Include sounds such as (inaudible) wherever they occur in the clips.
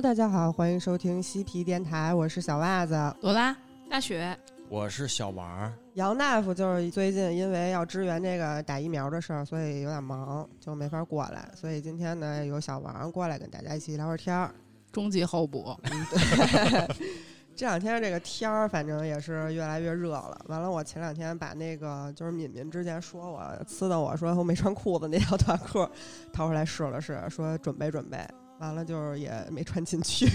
Hello，大家好，欢迎收听西皮电台，我是小袜子。朵拉、大雪，我是小王儿，杨大夫就是最近因为要支援这个打疫苗的事儿，所以有点忙，就没法过来。所以今天呢，有小王过来跟大家一起聊会儿天儿。终极候补，(laughs) 这两天这个天儿，反正也是越来越热了。完了，我前两天把那个就是敏敏之前说我呲的我说我没穿裤子那条短裤掏出来试了试，说准备准备。完了就是也没穿进去，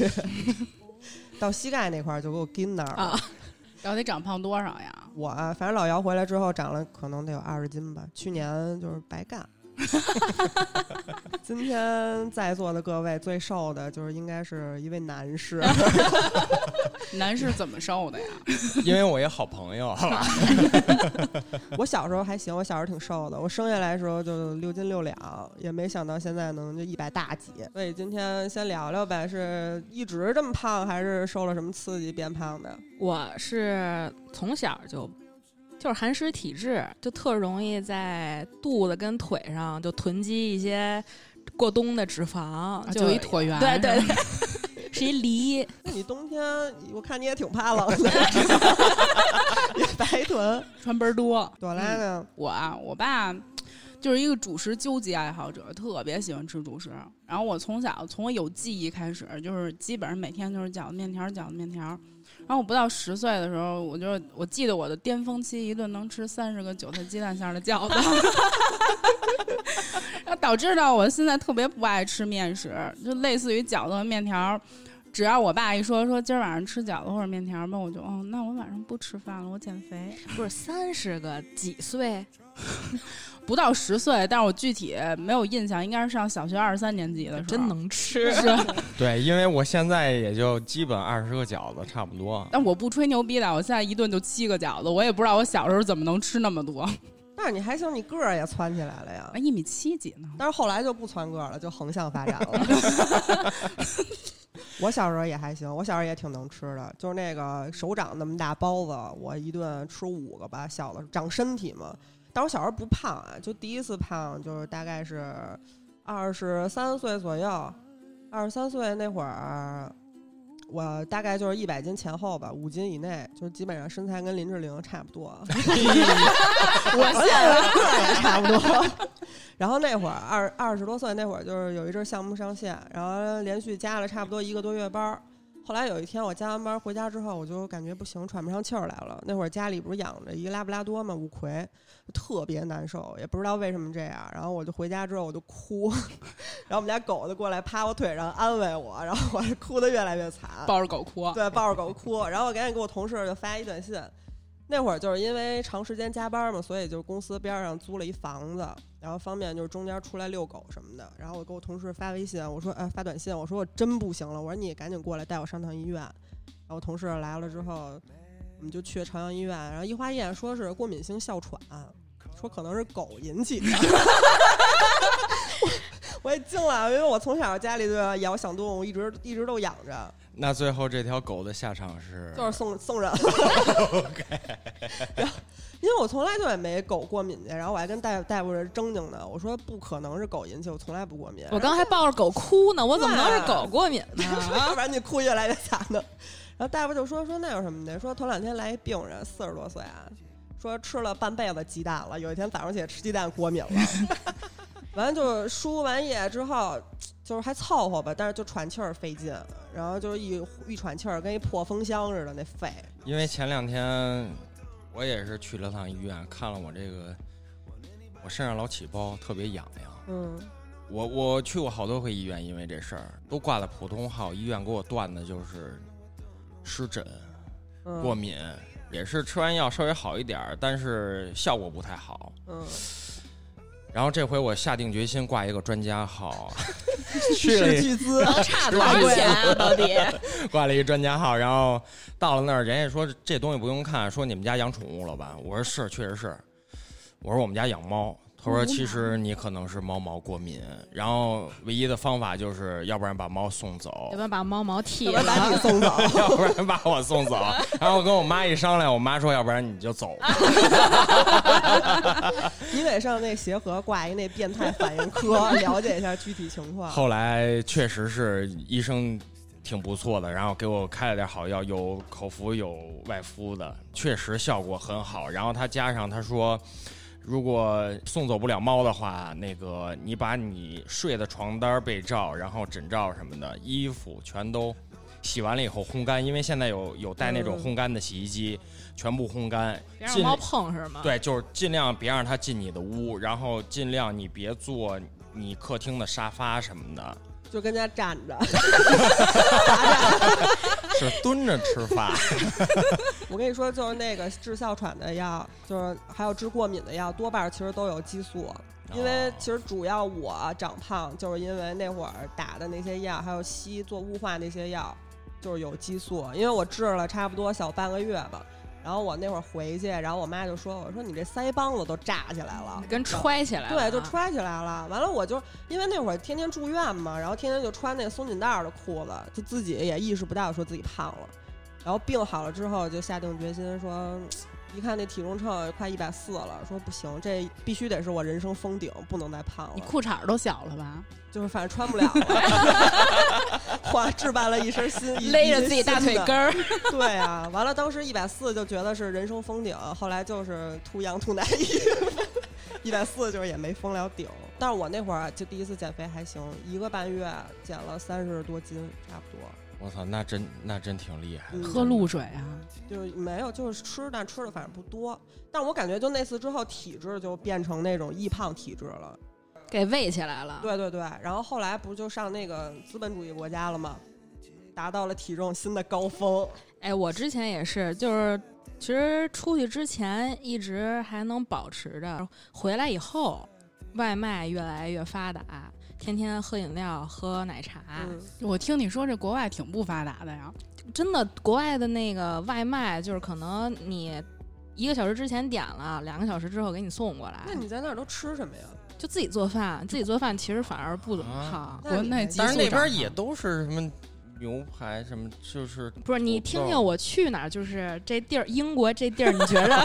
(laughs) 到膝盖那块儿就给我跟那儿了。啊，然后得长胖多少呀？我啊反正老姚回来之后长了可能得有二十斤吧，去年就是白干。(laughs) 今天在座的各位最瘦的就是应该是一位男士，(laughs) 男士怎么瘦的呀？因为我一好朋友，(laughs) 我小时候还行，我小时候挺瘦的，我生下来的时候就六斤六两，也没想到现在能就一百大几。所以今天先聊聊呗，是一直这么胖，还是受了什么刺激变胖的？我是从小就就是寒湿体质，就特容易在肚子跟腿上就囤积一些过冬的脂肪，啊就一椭圆，对对是吧对，(laughs) 是一梨。那 (laughs) 你冬天我看你也挺怕冷的，(laughs) 也白臀。穿倍儿多。朵拉呢？我啊，我爸就是一个主食纠集爱好者，特别喜欢吃主食。然后我从小从我有记忆开始，就是基本上每天就是饺子面条，饺子面条。然后我不到十岁的时候，我就我记得我的巅峰期，一顿能吃三十个韭菜鸡蛋馅的饺子，(laughs) 然后导致到我现在特别不爱吃面食，就类似于饺子和面条。只要我爸一说说今儿晚上吃饺子或者面条吧，我就哦，那我晚上不吃饭了，我减肥。不是三十个几岁？(laughs) 不到十岁，但是我具体没有印象，应该是上小学二三年级的时候。真能吃。是，(laughs) 对，因为我现在也就基本二十个饺子差不多。但我不吹牛逼的，我现在一顿就七个饺子，我也不知道我小时候怎么能吃那么多。但是你还行，你个儿也窜起来了呀啊，。一米七几呢？但是后来就不窜个儿了，就横向发展了。(laughs) 我小时候也还行，我小时候也挺能吃的，就是那个手掌那么大包子，我一顿吃五个吧。小的长身体嘛，但我小时候不胖啊，就第一次胖就是大概是二十三岁左右，二十三岁那会儿，我大概就是一百斤前后吧，五斤以内，就是基本上身材跟林志玲差不多。(laughs) 我现在个儿也差不多。(laughs) 然后那会儿二二十多岁那会儿，就是有一阵儿项目上线，然后连续加了差不多一个多月班儿。后来有一天我加完班回家之后，我就感觉不行，喘不上气儿来了。那会儿家里不是养着一个拉布拉多嘛，五魁，特别难受，也不知道为什么这样。然后我就回家之后我就哭，(laughs) 然后我们家狗就过来趴我腿上安慰我，然后我就哭得越来越惨。抱着狗哭。对，抱着狗哭，然后我赶紧给我同事就发一短信。那会儿就是因为长时间加班嘛，所以就公司边上租了一房子，然后方便就是中间出来遛狗什么的。然后我给我同事发微信，我说呃发短信，我说我真不行了，我说你赶紧过来带我上趟医院。然后同事来了之后，我们就去朝阳医院，然后一化验说是过敏性哮喘，说可能是狗引起的。(laughs) 我我也惊了，因为我从小家里就养小动物，一直一直都养着。那最后这条狗的下场是，就是送送人了。OK，，(laughs) 因为我从来就也没狗过敏去，然后我还跟大夫大夫是正经的，我说不可能是狗引起，我从来不过敏。我刚还抱着狗哭呢，我怎么能是狗过敏呢？要不然你哭越来越惨呢。然后大夫就说说那有什么的，说头两天来一病人，四十多岁啊，说吃了半辈子鸡蛋了，有一天早上起来吃鸡蛋过敏了。(laughs) 完了就是输完液之后，就是还凑合吧，但是就喘气儿费劲，然后就是一一喘气儿跟一破风箱似的那肺。因为前两天我也是去了趟医院，看了我这个，我身上老起包，特别痒痒。嗯，我我去过好多回医院，因为这事儿都挂了普通号，医院给我断的就是湿疹、嗯过敏，也是吃完药稍微好一点儿，但是效果不太好。嗯然后这回我下定决心挂一个专家号，(laughs) 去了巨资，(laughs) 差多少钱啊？到底？(laughs) 挂了一个专家号，然后到了那儿，人家说这东西不用看，说你们家养宠物了吧？我说是，确实是。我说我们家养猫，他说其实你可能是猫毛过敏，然后唯一的方法就是要不然把猫送走要不，然把猫毛剃要不然把你了。送走。(laughs) 要不然把我送走。然后我跟我妈一商量，我妈说要不然你就走吧。你得上那协和挂一那变态反应科，了解一下具体情况。(laughs) 后来确实是医生挺不错的，然后给我开了点好药，有口服有外敷的，确实效果很好。然后他加上他说，如果送走不了猫的话，那个你把你睡的床单、被罩，然后枕罩什么的，衣服全都洗完了以后烘干，因为现在有有带那种嗯烘干的洗衣机，全部烘干，尽别让猫碰是吗？，对，就是尽量别让它进你的屋，然后尽量你别坐你客厅的沙发什么的。就跟家站着。(laughs) 是蹲着吃饭。我跟你说，就是那个治哮喘的药，就是还有治过敏的药，多半其实都有激素。因为其实主要我长胖，就是因为那会儿打的那些药，还有吸做雾化那些药，就是有激素。因为我治了差不多小半个月吧，然后我那会儿回去，然后我妈就说：“我说你这腮帮子都炸起来了，跟揣起来了。对，就揣起来了。完了，我就因为那会儿天天住院嘛，然后天天就穿那个松紧带儿的裤子，就自己也意识不到说自己胖了。然后病好了之后，就下定决心说，嗯一看那体重秤快一百四了，说不行，这必须得是我人生封顶，不能再胖了。你裤衩儿都小了吧？(laughs) 就是反正穿不了了，(laughs) 换置办了一身新，一勒着自己大腿根。儿。对啊，完了当时一百四就觉得是人生封顶，后来就是秃羊秃奶衣，一百四就是也没封了顶。但是我那会儿就第一次减肥还行，一个半月减了三十多斤，差不多。我操，那真那真挺厉害喝露水啊，就是没有，就是吃，但吃的反正不多。但我感觉就那次之后，体质就变成那种易胖体质了。给喂起来了。对对对，然后后来不就上那个资本主义国家了吗？达到了体重新的高峰。哎，我之前也是，就是其实出去之前一直还能保持着，回来以后外卖越来越发达，天天喝饮料、喝奶茶，嗯，我听你说这国外挺不发达的呀。真的国外的那个外卖就是可能你。一个小时之前点了，两个小时之后给你送过来那，你在那儿都吃什么呀？就自己做饭。(laughs) 自己做饭其实反而不怎么啊胖。但是那边也都是什么牛排什么，就是不是你听听我去哪儿，就是这地儿，英国这地儿，你觉着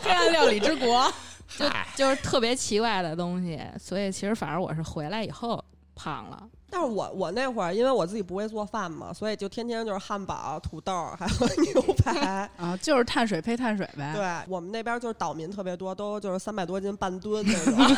黑暗料理之国，嗨，就是特别奇怪的东西，所以其实反而我是回来以后胖了。但是我我那会儿因为我自己不会做饭嘛，所以就天天就是汉堡、土豆还有 (laughs) 牛排。啊，就是碳水配碳水呗。对我们那边就是岛民特别多，都就是三百多斤半吨那种，(laughs) 你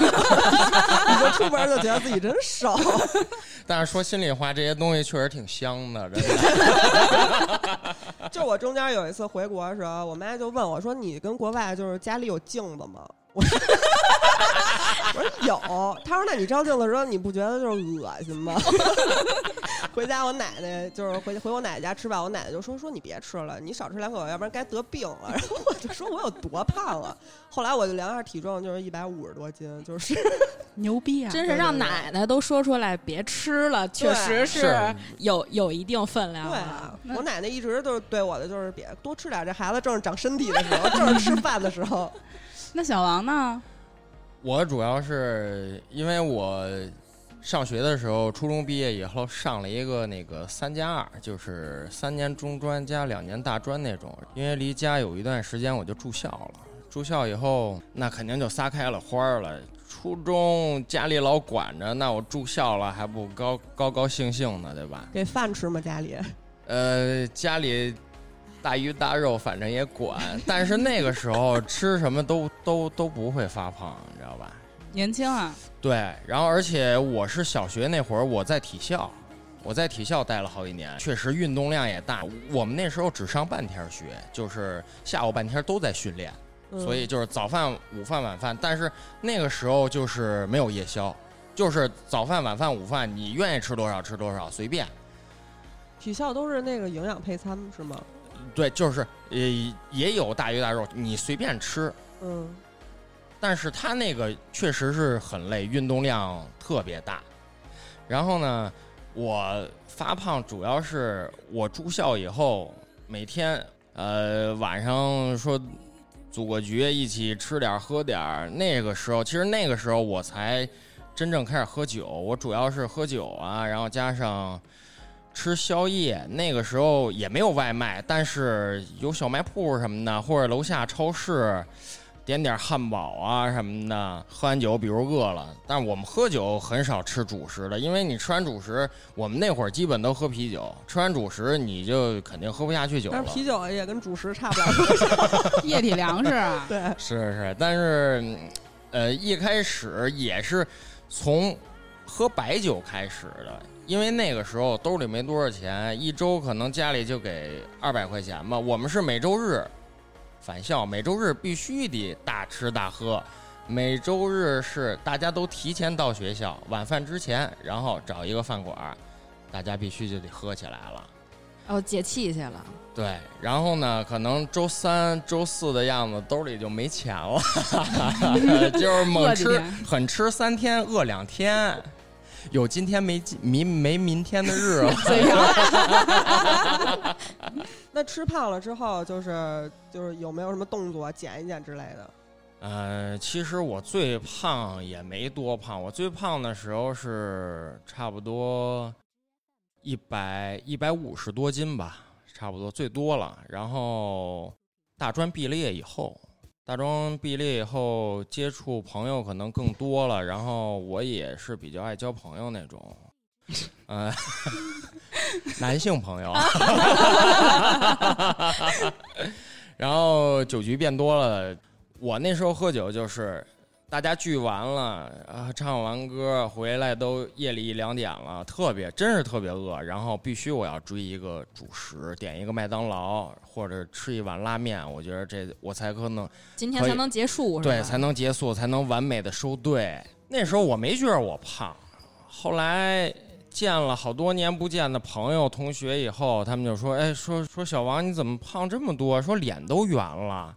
就出门就觉得自己真瘦。(laughs) 但是说心里话，这些东西确实挺香的，真的。就我中间有一次回国的时候，我妈就问我说：“你跟国外就是家里有镜子吗？”我说 (laughs) 我说有。他说：“那你照镜子的时候，你不觉得就是恶心吗？” (laughs) 回家我奶奶就是回回我奶奶家吃饭，我奶奶就说：“说你别吃了，你少吃两口，要不然该得病了。(laughs) ”然后我就说我有多胖啊？后来我就量一下体重，就是一百五十多斤，就是牛逼啊！真是让奶奶都说出来别吃了，确实是有有一定分量。对啊，我奶奶一直都是对我的就是别多吃点，这孩子正是长身体的时候，正是吃饭的时候。那小王呢？我主要是因为我上学的时候，初中毕业以后上了一个那个三加二，就是三年中专加两年大专那种。因为离家有一段时间，我就住校了。住校以后，那肯定就撒开了花儿了。初中家里老管着，那我住校了还不高高高兴兴的，对吧？给饭吃吗？家里？呃，家里大鱼大肉，反正也管，但是那个时候吃什么都都都不会发胖，你知道吧？年轻啊，对，然后而且我是小学那会儿我在体校，我在体校待了好几年，确实运动量也大。我们那时候只上半天学，就是下午半天都在训练，嗯所以就是早饭、午饭、晚饭。但是那个时候就是没有夜宵，就是早饭、晚饭、午饭，你愿意吃多少吃多少，随便。体校都是那个营养配餐是吗？对，就是也也有大鱼大肉，你随便吃。嗯，但是他那个确实是很累，运动量特别大。然后呢，我发胖主要是我住校以后，每天呃晚上说组个局，一起吃点喝点。那个时候，其实那个时候我才真正开始喝酒。我主要是喝酒啊，然后加上吃宵夜。那个时候也没有外卖，但是有小卖铺什么的，或者楼下超市。点点汉堡啊什么的，喝完酒比如饿了，但是我们喝酒很少吃主食的，因为你吃完主食，我们那会儿基本都喝啤酒，吃完主食你就肯定喝不下去酒了。但是啤酒也跟主食差不了多少，(laughs) (laughs) 液体粮食啊。(laughs) 对，是是，但是呃一开始也是从喝白酒开始的，因为那个时候兜里没多少钱，一周可能家里就给二百块钱吧，我们是每周日。返校每周日必须得大吃大喝，每周日是大家都提前到学校，晚饭之前，然后找一个饭馆，大家必须就得喝起来了。哦，解气去了。对，然后呢，可能周三、周四的样子兜里就没钱了，(laughs) 就是猛吃，狠吃三天，饿两天。有今天没明没明天的日子。(laughs) (laughs) 那吃胖了之后，就是就是有没有什么动作减一减之类的？呃，其实我最胖也没多胖，我最胖的时候是差不多一百一百五十多斤吧，差不多最多了。然后大专毕了业以后。大中毕业以后，接触朋友可能更多了，然后我也是比较爱交朋友那种，(laughs) 呃，(laughs) 男性朋友，(laughs) 然后酒局变多了，我那时候喝酒就是。大家聚完了，啊，唱完歌回来都夜里一两点了，特别真是特别饿，然后必须我要追一个主食，点一个麦当劳或者吃一碗拉面，我觉得这我才可能今天才能结束，对，才能结束，才能完美的收队。那时候我没觉得我胖，后来见了好多年不见的朋友同学以后，他们就说：“哎，说说小王你怎么胖这么多？说脸都圆了。”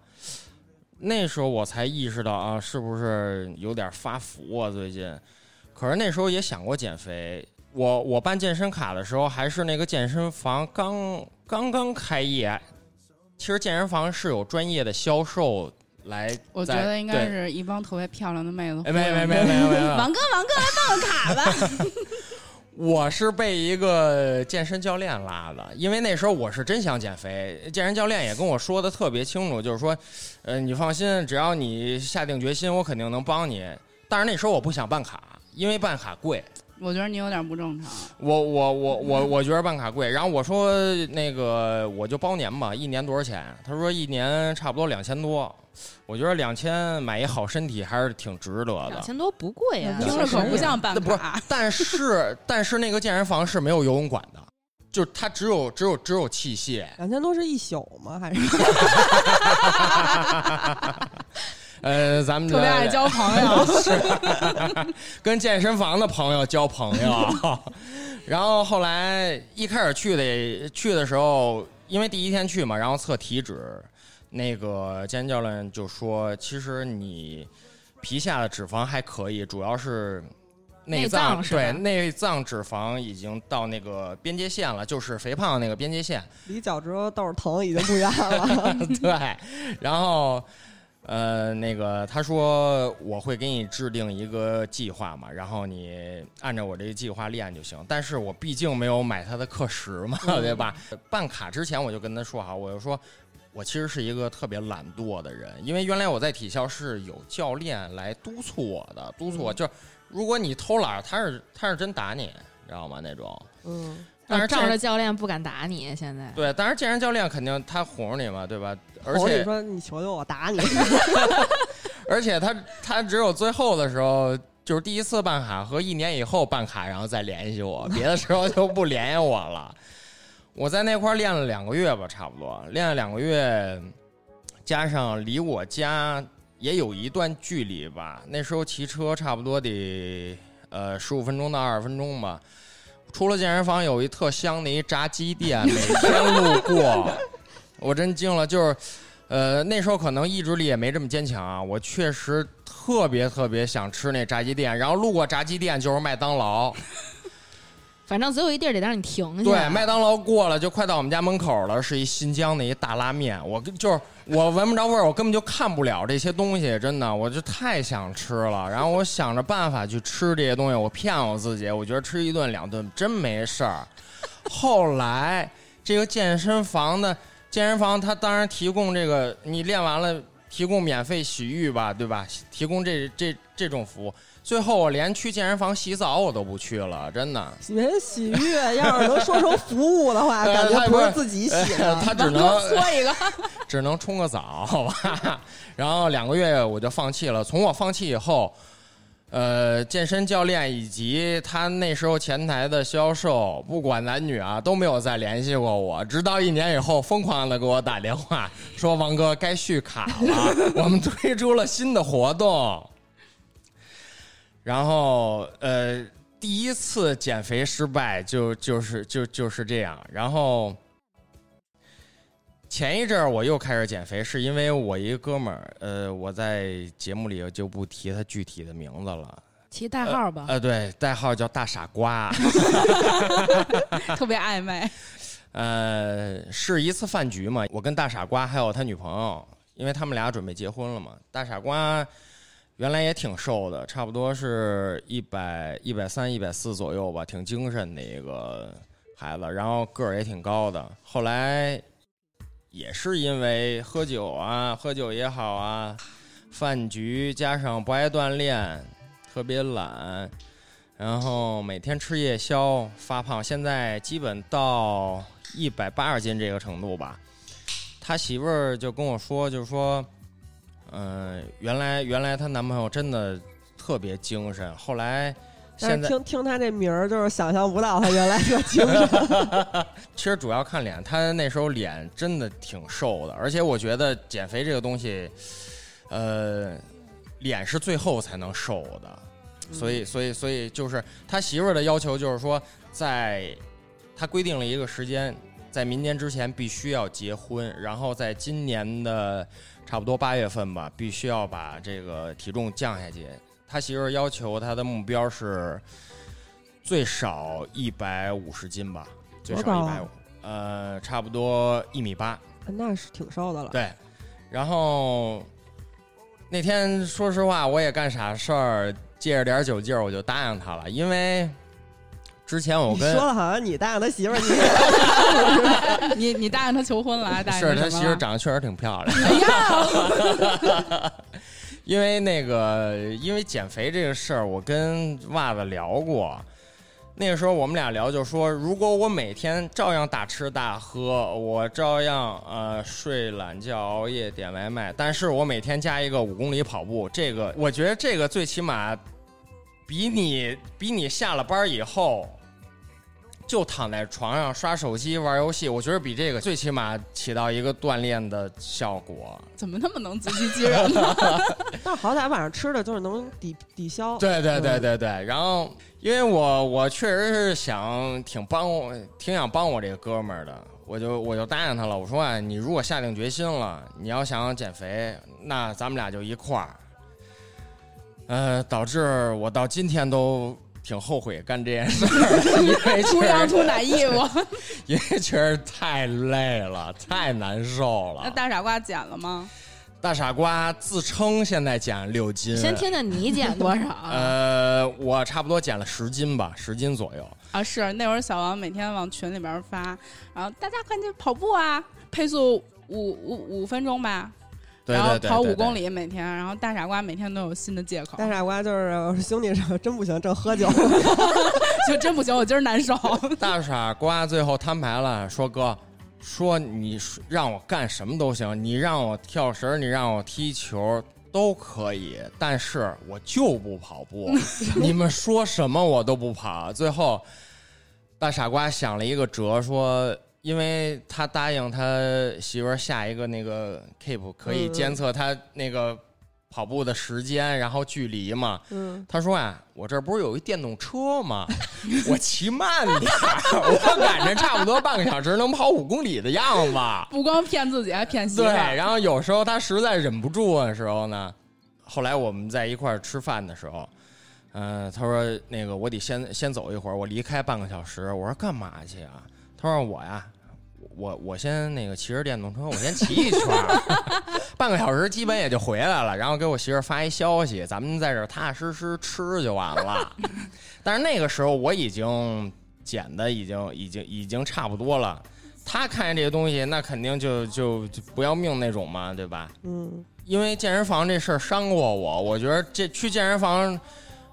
那时候我才意识到啊，是不是有点发福啊？最近，可是那时候也想过减肥。我我办健身卡的时候，还是那个健身房刚刚刚开业。其实健身房是有专业的销售来。我觉得应该是一帮特别漂亮的妹子。没没没没没没。王哥王哥来办个卡吧。(laughs) 我是被一个健身教练拉的，因为那时候我是真想减肥。健身教练也跟我说的特别清楚，就是说，呃，你放心，只要你下定决心，我肯定能帮你。但是那时候我不想办卡，因为办卡贵。我觉得你有点不正常。我我我我我觉得办卡贵，然后我说那个我就包年吧，一年多少钱？他说一年差不多两千多。我觉得两千买一好身体还是挺值得的。两千多不贵啊，听着可不像办卡。但是 (laughs) 但是那个健身房是没有游泳馆的，就是它只有只有只有器械。两千多是一宿吗？还是？(laughs) 呃，咱们特别爱交朋友，(laughs) 是跟健身房的朋友交朋友。然后后来一开始去的去的时候，因为第一天去嘛，然后测体脂。那个健身教练就说：“其实你皮下的脂肪还可以，主要是内脏对内脏脂肪已经到那个边界线了，就是肥胖那个边界线，离脚趾头豆疼已经不远了。(laughs) 对，然后呃，那个他说我会给你制定一个计划嘛，然后你按照我这个计划练就行。但是我毕竟没有买他的课时嘛，(laughs) 对吧？办卡之前我就跟他说好，我就说。”我其实是一个特别懒惰的人，因为原来我在体校是有教练来督促我的，督促我就是，如果你偷懒，他是他是真打你，知道吗？那种。嗯。但是仗着教练不敢打你，现在。对，但是健身教练肯定他哄着你嘛，对吧？而且你说你求求我打你。(laughs) 而且他他只有最后的时候，就是第一次办卡和一年以后办卡，然后再联系我，别的时候就不联系我了。我在那块练了两个月吧，差不多练了两个月，加上离我家也有一段距离吧。那时候骑车差不多得呃十五分钟到二十分钟吧。除了健身房有一特香的一炸鸡店，每天路过，我真惊了。就是呃，那时候可能意志力也没这么坚强啊，我确实特别特别想吃那炸鸡店，然后路过炸鸡店就是麦当劳，反正总有一地儿得让你停下。对，麦当劳过了就快到我们家门口了，是一新疆的一大拉面，我跟就是我闻不着味儿，我根本就看不了这些东西，真的，我就太想吃了。然后我想着办法去吃这些东西，我骗我自己，我觉得吃一顿两顿真没事儿。后来这个健身房的健身房，它当然提供这个你练完了提供免费洗浴吧，对吧？提供这这这种服务。最后我连去健身房洗澡我都不去了，真的。连洗浴要是能说成服务的话，(laughs) 呃感觉他不是不是自己洗的。他只能搓一个，(laughs) 只能冲个澡，好吧。然后两个月我就放弃了。从我放弃以后，呃，健身教练以及他那时候前台的销售，不管男女啊，都没有再联系过我。直到一年以后，疯狂的给我打电话说：“王哥，该续卡了，我们推出了新的活动。”然后，呃，第一次减肥失败就就是就就是这样。然后。前一阵儿我又开始减肥，是因为我一个哥们儿，呃，我在节目里就不提他具体的名字了，提代号吧。呃，对，代号叫大傻瓜，(laughs) 特别暧昧。(laughs) 呃，是一次饭局嘛，我跟大傻瓜还有他女朋友，因为他们俩准备结婚了嘛，大傻瓜原来也挺瘦的，差不多是一百一百三、一百四左右吧，挺精神的一个孩子，然后个儿也挺高的，后来。也是因为喝酒啊，喝酒也好啊，饭局加上不爱锻炼，特别懒，然后每天吃夜宵发胖，现在基本到一百八十斤这个程度吧。他媳妇儿就跟我说，就是说，嗯、原来原来她男朋友真的特别精神，后来现在听听她这名儿，就是想象不到她原来这精神。(laughs) 其实主要看脸，她那时候脸真的挺瘦的，而且我觉得减肥这个东西，呃，脸是最后才能瘦的，所以，所以，所以就是他媳妇儿的要求就是说，在他规定了一个时间，在明年之前必须要结婚，然后在今年的差不多八月份吧，必须要把这个体重降下去。他媳妇儿要求他的目标是最少一百五十斤吧，最少一百五，呃，差不多一米八。那是挺瘦的了。对，然后那天说实话，我也干傻事儿，借着点酒劲儿，我就答应他了，因为之前我你跟说了好像你答应他媳妇儿，你 (laughs) 你你答应他求婚了，还答应是他媳妇儿长得确实挺漂亮。哎呀，(laughs) 因为那个，因为减肥这个事儿，我跟袜子聊过。那个时候我们俩聊，就说如果我每天照样大吃大喝，我照样呃睡懒觉、熬夜、点外卖，但是我每天加一个五公里跑步，这个我觉得这个最起码比你比你下了班以后就躺在床上刷手机玩游戏，我觉得比这个最起码起到一个锻炼的效果。怎么那么能自欺欺人呢？(laughs) 但好歹晚上吃的就是能抵抵消。对对对对对，然后因为我我确实是想挺帮我挺想帮我这个哥们儿的，我就我就答应他了。我说啊，你如果下定决心了，你要想减肥，那咱们俩就一块儿。呃，导致我到今天都挺后悔干这件事儿，因 (laughs) 为出洋出难衣服？(laughs) 因为确实太累了，太难受了。那大傻瓜减了吗？大傻瓜自称现在减六斤，先听听你减多少？(laughs) 呃，我差不多减了十斤吧，十斤左右。啊，是那会儿小王每天往群里边发，然后大家赶紧跑步啊，配速五五五分钟吧，对然后跑五公里每天，然后大傻瓜每天都有新的借口，大傻瓜就是兄弟，(laughs) 真不行，正喝酒。(laughs) 就真不行，我今儿难受。(laughs) 大傻瓜最后摊牌了，说哥，说你让我干什么都行，你让我跳绳，你让我踢球都可以，但是我就不跑步。你们说什么我都不跑。最后，大傻瓜想了一个辙，说。因为他答应他媳妇儿下一个那个 keep 可以监测他那个跑步的时间，然后距离嘛。嗯，他说啊，我这不是有一电动车吗？(laughs) 我骑慢点，我赶着差不多半个小时能跑五公里的样子。不光骗自己，还骗媳妇对，然后有时候他实在忍不住的时候呢，后来我们在一块儿吃饭的时候，嗯、他说那个我得先先走一会儿，我离开半个小时。我说干嘛去啊？他说我呀，我我先那个骑着电动车，我先骑一圈，半个小时基本也就回来了。然后给我媳妇发一消息，咱们在这踏踏实实吃就完了。但是那个时候我已经减的已经已经已经差不多了。他看见这些东西，那肯定就就就不要命那种嘛，对吧？嗯，因为健身房这事儿伤过我，我觉得这去健身房，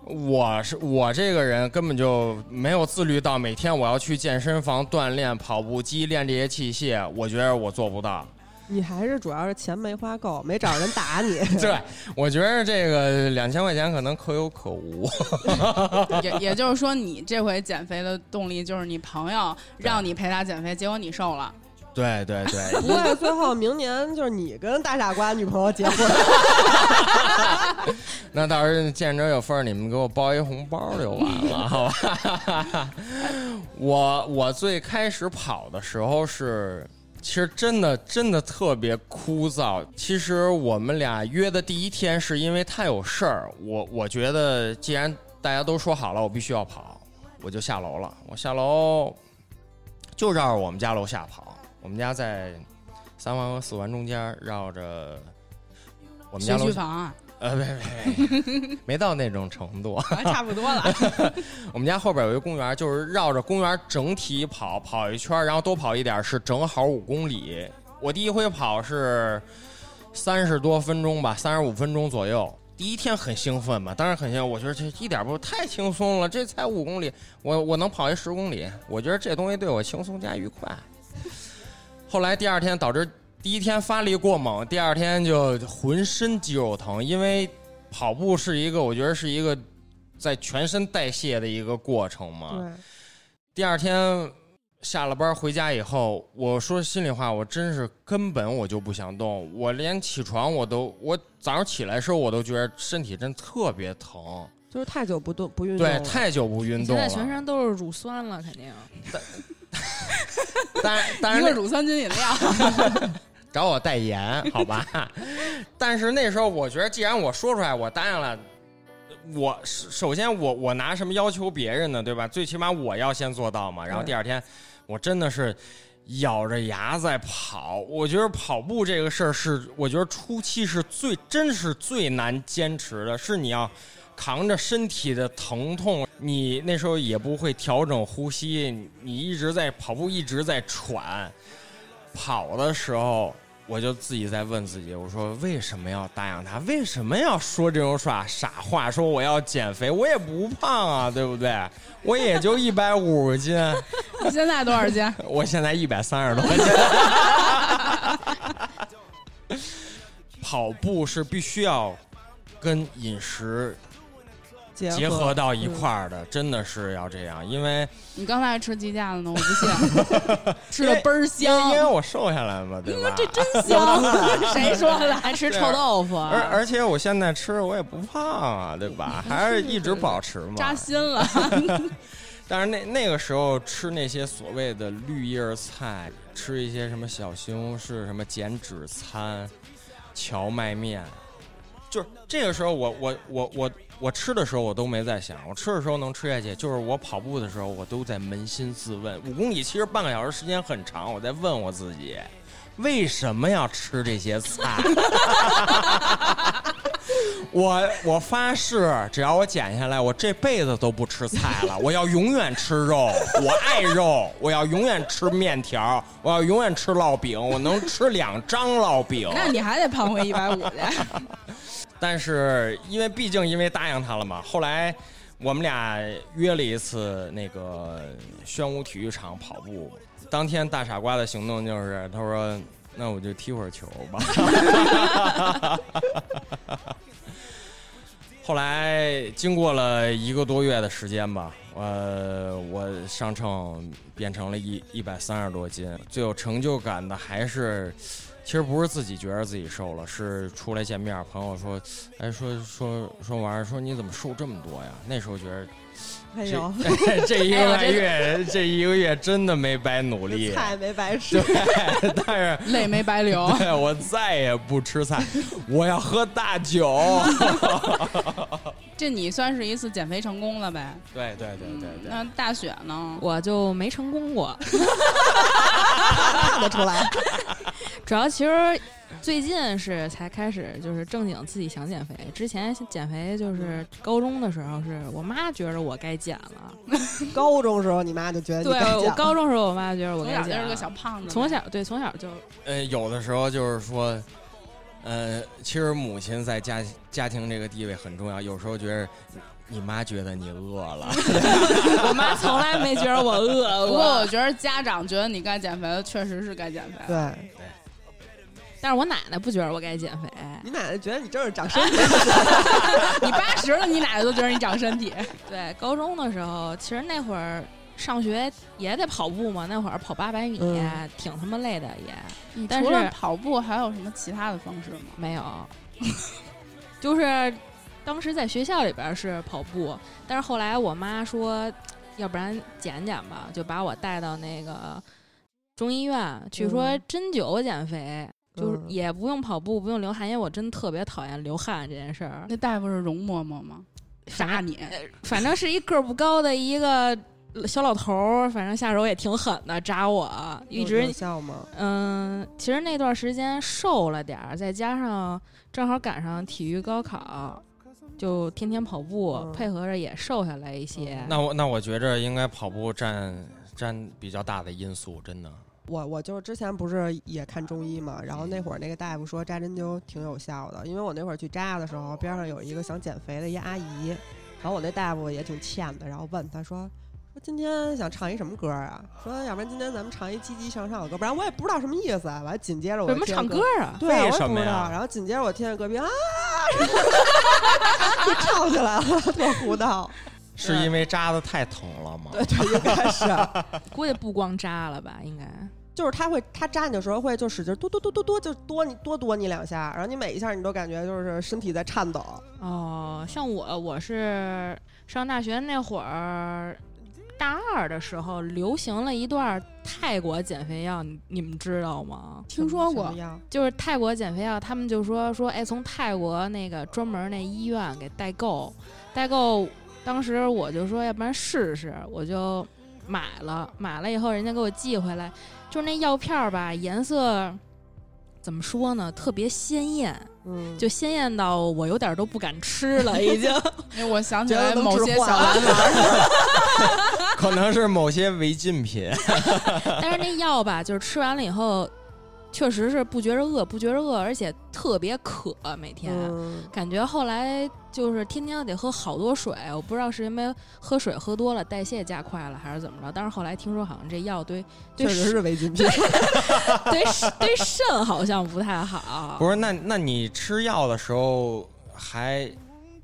我是我这个人根本就没有自律到每天我要去健身房锻炼跑步机练这些器械，我觉得我做不到。你还是主要是钱没花够，没找人打你。(laughs) 对，我觉得这个两千块钱可能可有可无。(laughs) 也也就是说，你这回减肥的动力就是你朋友让你陪他减肥，结果你瘦了。对对对，不会，最后明年就是你跟大傻瓜女朋友结婚。(laughs) 那到时候见着有份儿，你们给我包一红包就完了，好吧？我我最开始跑的时候是，其实真的真的特别枯燥。其实我们俩约的第一天是因为他有事儿，我我觉得既然大家都说好了，我必须要跑，我就下楼了。我下楼就绕着我们家楼下跑，我们家在三环和四环中间，绕着我们家楼房啊，呃，没没没，(laughs) 没到那种程度。啊差不多了。(laughs) 我们家后边有一个公园，就是绕着公园整体跑，跑一圈，然后多跑一点是正好五公里。我第一回跑是三十多分钟吧，三十五分钟左右。第一天很兴奋嘛，当然很兴奋。我觉得这一点不太轻松了，这才五公里，我我能跑一十公里，我觉得这东西对我轻松加愉快。后来第二天导致第一天发力过猛，第二天就浑身肌肉疼，因为跑步是一个我觉得是一个在全身代谢的一个过程嘛。对，第二天下了班回家以后，我说心里话，我真是根本我就不想动，我连起床我都，我早上起来的时候我都觉得身体真特别疼，就是太久不动不运动。对，太久不运现动在全。身都是乳酸了，肯定。(laughs) (laughs) 但但一个是那乳酸菌饮料，(laughs) 找我代言，好吧？(laughs) 但是那时候我觉得，既然我说出来，我答应了。我首先我我拿什么要求别人呢？对吧？最起码我要先做到嘛。然后第二天，我真的是咬着牙在跑。我觉得跑步这个事儿是，我觉得初期是最真是最难坚持的，是你要扛着身体的疼痛，你那时候也不会调整呼吸，你一直在跑步，一直在喘。跑的时候，我就自己在问自己，我说为什么要答应他？为什么要说这种傻傻话？说我要减肥，我也不胖啊，对不对？我也就一百五十斤，你现在多少斤？我现在一百三十多斤。(laughs) 跑步是必须要跟饮食结结合到一块儿的，真的是要这样，因为你刚才还吃鸡架子呢，我不信，(laughs) 吃的倍儿因为香因为，我瘦下来嘛，对吧？这真香。(laughs) 谁说的？还吃臭豆腐，而而且我现在吃我也不胖啊，对吧？还是一直保持嘛。扎心了。(laughs) 但是那那个时候吃那些所谓的绿叶菜，吃一些什么小西红柿、什么减脂餐、荞麦面，就是这个时候我我我我我吃的时候我都没在想，我吃的时候能吃下去，就是我跑步的时候我都在扪心自问，五公里其实半个小时时间很长，我在问我自己。为什么要吃这些菜？(laughs) 我我发誓，只要我减下来，我这辈子都不吃菜了。我要永远吃肉，我爱肉。我要永远吃面条，我要永远吃烙饼，我能吃两张烙饼。那你还得胖回一百五去。(laughs) 但是因为毕竟因为答应他了嘛，后来我们俩约了一次那个宣武体育场跑步。当天大傻瓜的行动就是，他说：“那我就踢会儿球吧。(laughs) ”后来经过了一个多月的时间吧，呃，我上秤变成了一一百三十多斤。最有成就感的还是其实不是自己觉得自己瘦了，是出来见面，朋友说，哎，说说说玩意儿，说你怎么瘦这么多呀？那时候觉得、哎呦，这 (laughs) 一个月，这一个月真的没白努力，(laughs) 菜没白吃。对，但是 (laughs) 泪没白流。对我再也不吃菜，我要喝大酒。这你算是一次减肥成功了呗？对对对对对。那大雪呢？我就没成功过，看得出来。主要其实最近是才开始，就是正经自己想减肥。之前减肥就是高中的时候，是我妈觉得我该减了。(laughs) 高中时候你妈就觉得你对我高中时候，我妈觉得我从该减了。小就是个小胖子，从小对从小就呃，有的时候就是说，呃，其实母亲在家家庭这个地位很重要。有时候觉得你妈觉得你饿了 (laughs) (laughs) 我妈从来没觉得我饿不过过我，觉得家长觉得你该减肥了，确实是该减肥。对但是我奶奶不觉得我该减肥。你奶奶觉得你真是长身体。(laughs) (laughs) 你八十了，你奶奶都觉得你长身体。(laughs) 对，高中的时候，其实那会儿上学也得跑步嘛，那会儿跑八百米、嗯挺他妈累的也。你但是除了跑步还有什么其他的方式吗？没有，就是当时在学校里边儿是跑步，但是后来我妈说，要不然减减吧，就把我带到那个中医院去说嗯针灸减肥，就是嗯也不用跑步，不用流汗，因为我真特别讨厌流汗这件事儿。那大夫是容嬷嬷吗？扎你？反正是一个儿不高的一个小老头儿，反正下手也挺狠的，扎我，一直笑吗？嗯，其实那段时间瘦了点儿，再加上正好赶上体育高考，就天天跑步，嗯配合着也瘦下来一些。那我那我觉着应该跑步占占比较大的因素，真的。我我就是之前不是也看中医嘛，然后那会儿那个大夫说扎针灸挺有效的，因为我那会儿去扎的时候，边上有一个想减肥的一阿姨，然后我那大夫也挺欠的，然后问他说。说今天想唱一什么歌啊？说要不然今天咱们唱一积极向上的歌，不然我也不知道什么意思啊。完了紧接着我什么唱歌啊？对，我也为什么呀不知道。然后紧接着我听见隔壁啊，就唱起来了，特胡闹。(laughs) 是因为扎的太疼了吗？对对，应该是，(laughs) 估计不光扎了吧，应该。就是他会，他扎你的时候会就使劲多多多多多，就多你多多你两下，然后你每一下你都感觉就是身体在颤抖。哦，像我，我是上大学那会儿，大二的时候流行了一段泰国减肥药，你你们知道吗？听说过就是泰国减肥药，他们就说说，哎，从泰国那个专门那医院给代购，代购。当时我就说，要不然试试，我就买了。买了以后，人家给我寄回来，就是那药片儿吧，颜色怎么说呢，特别鲜艳，嗯，就鲜艳到我有点都不敢吃了，已经。(laughs) 因为我想起来某些小治患蓝，可能是某些违禁品。(laughs) 但是那药吧，就是吃完了以后，确实是不觉着饿，不觉着饿，而且特别渴，每天。嗯，感觉后来就是天天得喝好多水，我不知道是因为喝水喝多了，代谢加快了，还是怎么着。但是后来听说好像这药对 (laughs) 对确实是违禁品。(laughs) 对对肾好像不太好。不是，那那你吃药的时候还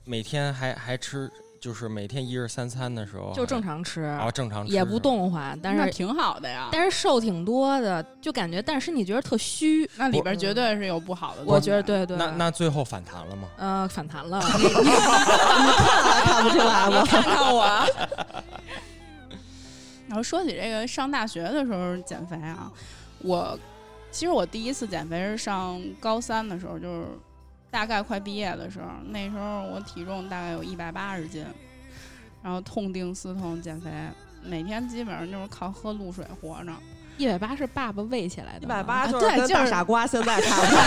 每天还还吃，就是每天一日三餐的时候就正常吃，然后正常吃也不。动换，但是挺好的呀。但是瘦挺多的，就感觉但是身体觉得特虚。那里边绝对是有不好的东西。我觉得对对，那那最后反弹了吗？呃反弹了。(laughs) 看不出来吗？看看我。(laughs) 然后说起这个上大学的时候减肥啊，我其实我第一次减肥是上高三的时候，就是大概快毕业的时候，那时候我体重大概有一百八十斤，然后痛定思痛减肥，每天基本上就是靠喝露水活着。一百八是爸爸喂起来的，一百八啊就是跟对就是大傻瓜现在差不多。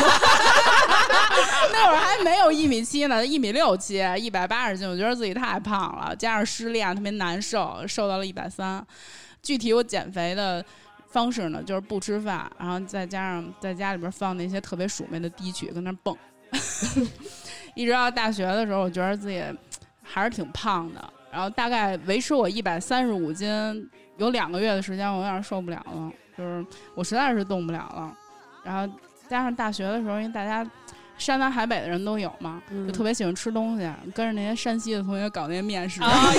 (laughs) 那会儿还没有一米七呢，一米六七，一百八十斤，我觉得自己太胖了，加上失恋特别难受，瘦到了一百三。具体我减肥的方式呢，就是不吃饭，然后再加上在家里边放那些特别鼠妹的低曲，跟那蹦。(laughs) 一直到大学的时候，我觉得自己还是挺胖的，然后大概维持我一百三十五斤，有两个月的时间，我有点受不了了，就是我实在是动不了了。然后加上大学的时候，因为大家山南海北的人都有嘛，嗯就特别喜欢吃东西，跟着那些山西的同学搞那些面食。啊，(laughs)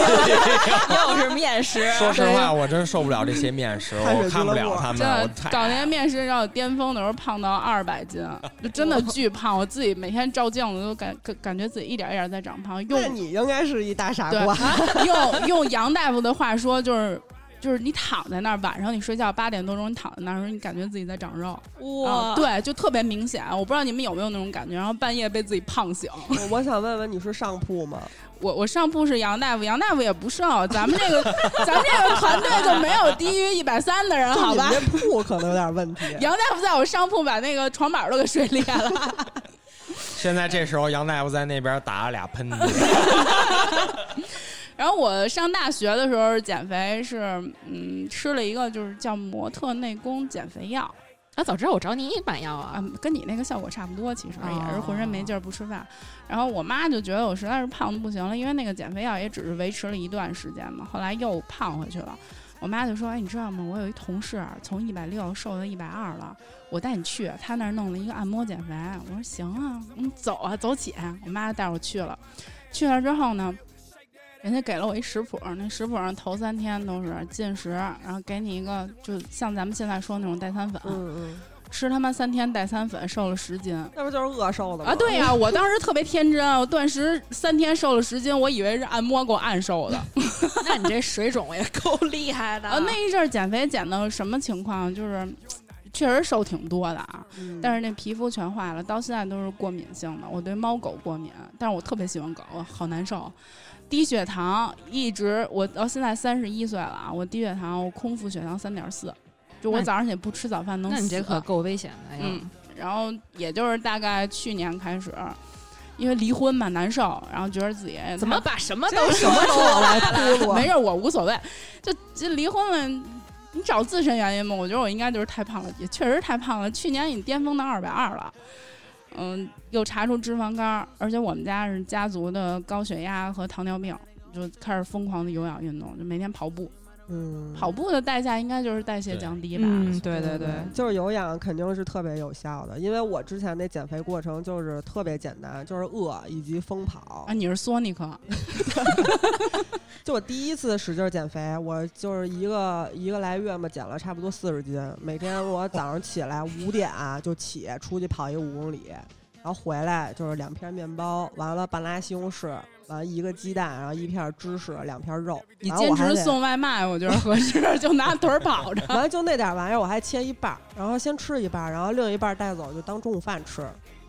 又又是面食，(laughs) 说实话，我真受不了这些面食，(laughs) 我看不了他们，真的搞那些面食，让我巅峰的时候胖到二百斤，就真的巨胖。我自己每天照镜子都感感感觉自己一点一点在长胖。用你应该是一大傻瓜。用用杨大夫的话说，就是就是你躺在那儿，晚上你睡觉八点多钟，你躺在那儿的时候，你感觉自己在长肉。啊，哇，对，就特别明显。我不知道你们有没有那种感觉，然后半夜被自己胖醒。我我想问问你是上铺吗？(laughs) 我我上铺是杨大夫，杨大夫也不瘦，咱们这个咱们这个团队就没有低于一百三的人，好吧？你这铺可能有点问题。杨大夫在我上铺把那个床板都给睡裂了。现在这时候杨大夫在那边打了俩喷嚏，(laughs) 然后我上大学的时候减肥是，嗯，吃了一个就是叫模特内功减肥药，啊，早知道我找你买药啊啊，，跟你那个效果差不多，其实也是哦浑身没劲儿不吃饭。然后我妈就觉得我实在是胖的不行了，因为那个减肥药也只是维持了一段时间嘛，后来又胖回去了。我妈就说：“哎，你知道吗？我有一同事从一百六瘦到一百二了，我带你去，他那儿弄了一个按摩减肥。”我说：“行啊，嗯，走啊，走起。”我妈带我去了，去了之后呢，人家给了我一食谱，那食谱上头三天都是进食，然后给你一个就像咱们现在说那种代餐粉，嗯嗯，吃他妈三天代餐粉，瘦了十斤。那不就是饿瘦的吗？啊，对呀、我当时特别天真，我断食三天瘦了十斤，我以为是按摩给我按瘦的。(laughs) 那你这水肿也够厉害的啊，那一阵儿减肥减到什么情况？就是确实瘦挺多的啊，嗯，但是那皮肤全坏了，到现在都是过敏性的。我对猫狗过敏，但是我特别喜欢狗，我好难受。低血糖一直，我到现在三十一岁了啊，我低血糖，我空腹血糖三点四，就我早上起不吃早饭能死。那你这可够危险的呀。嗯，然后也就是大概去年开始，因为离婚嘛难受，然后觉得自己怎么把什么这都什么都往外铺路？没事儿，我无所谓，就就离婚了。你找自身原因吧？我觉得我应该就是太胖了，也确实太胖了。去年已经巅峰到二百二了，嗯，又查出脂肪肝，而且我们家是家族的高血压和糖尿病，就开始疯狂的有氧运动，就每天跑步。嗯，跑步的代价应该就是代谢降低吧？嗯，对对对对，就是有氧肯定是特别有效的，因为我之前那减肥过程就是特别简单，就是饿以及疯跑啊，。你是索尼克，(laughs) 就我第一次使劲儿减肥，我就是一个一个来月嘛，减了差不多四十斤。每天我早上起来五点啊就起，出去跑一个五公里，然后回来就是两片面包，完了半拉西红柿，完了一个鸡蛋，然后一片芝士，两片肉。你坚完了我还得持送外卖，我觉得合适，(laughs) 就拿腿儿跑着。完了就那点玩意儿，我还切一半儿，然后先吃一半儿，然后另一半儿带走就当中午饭吃。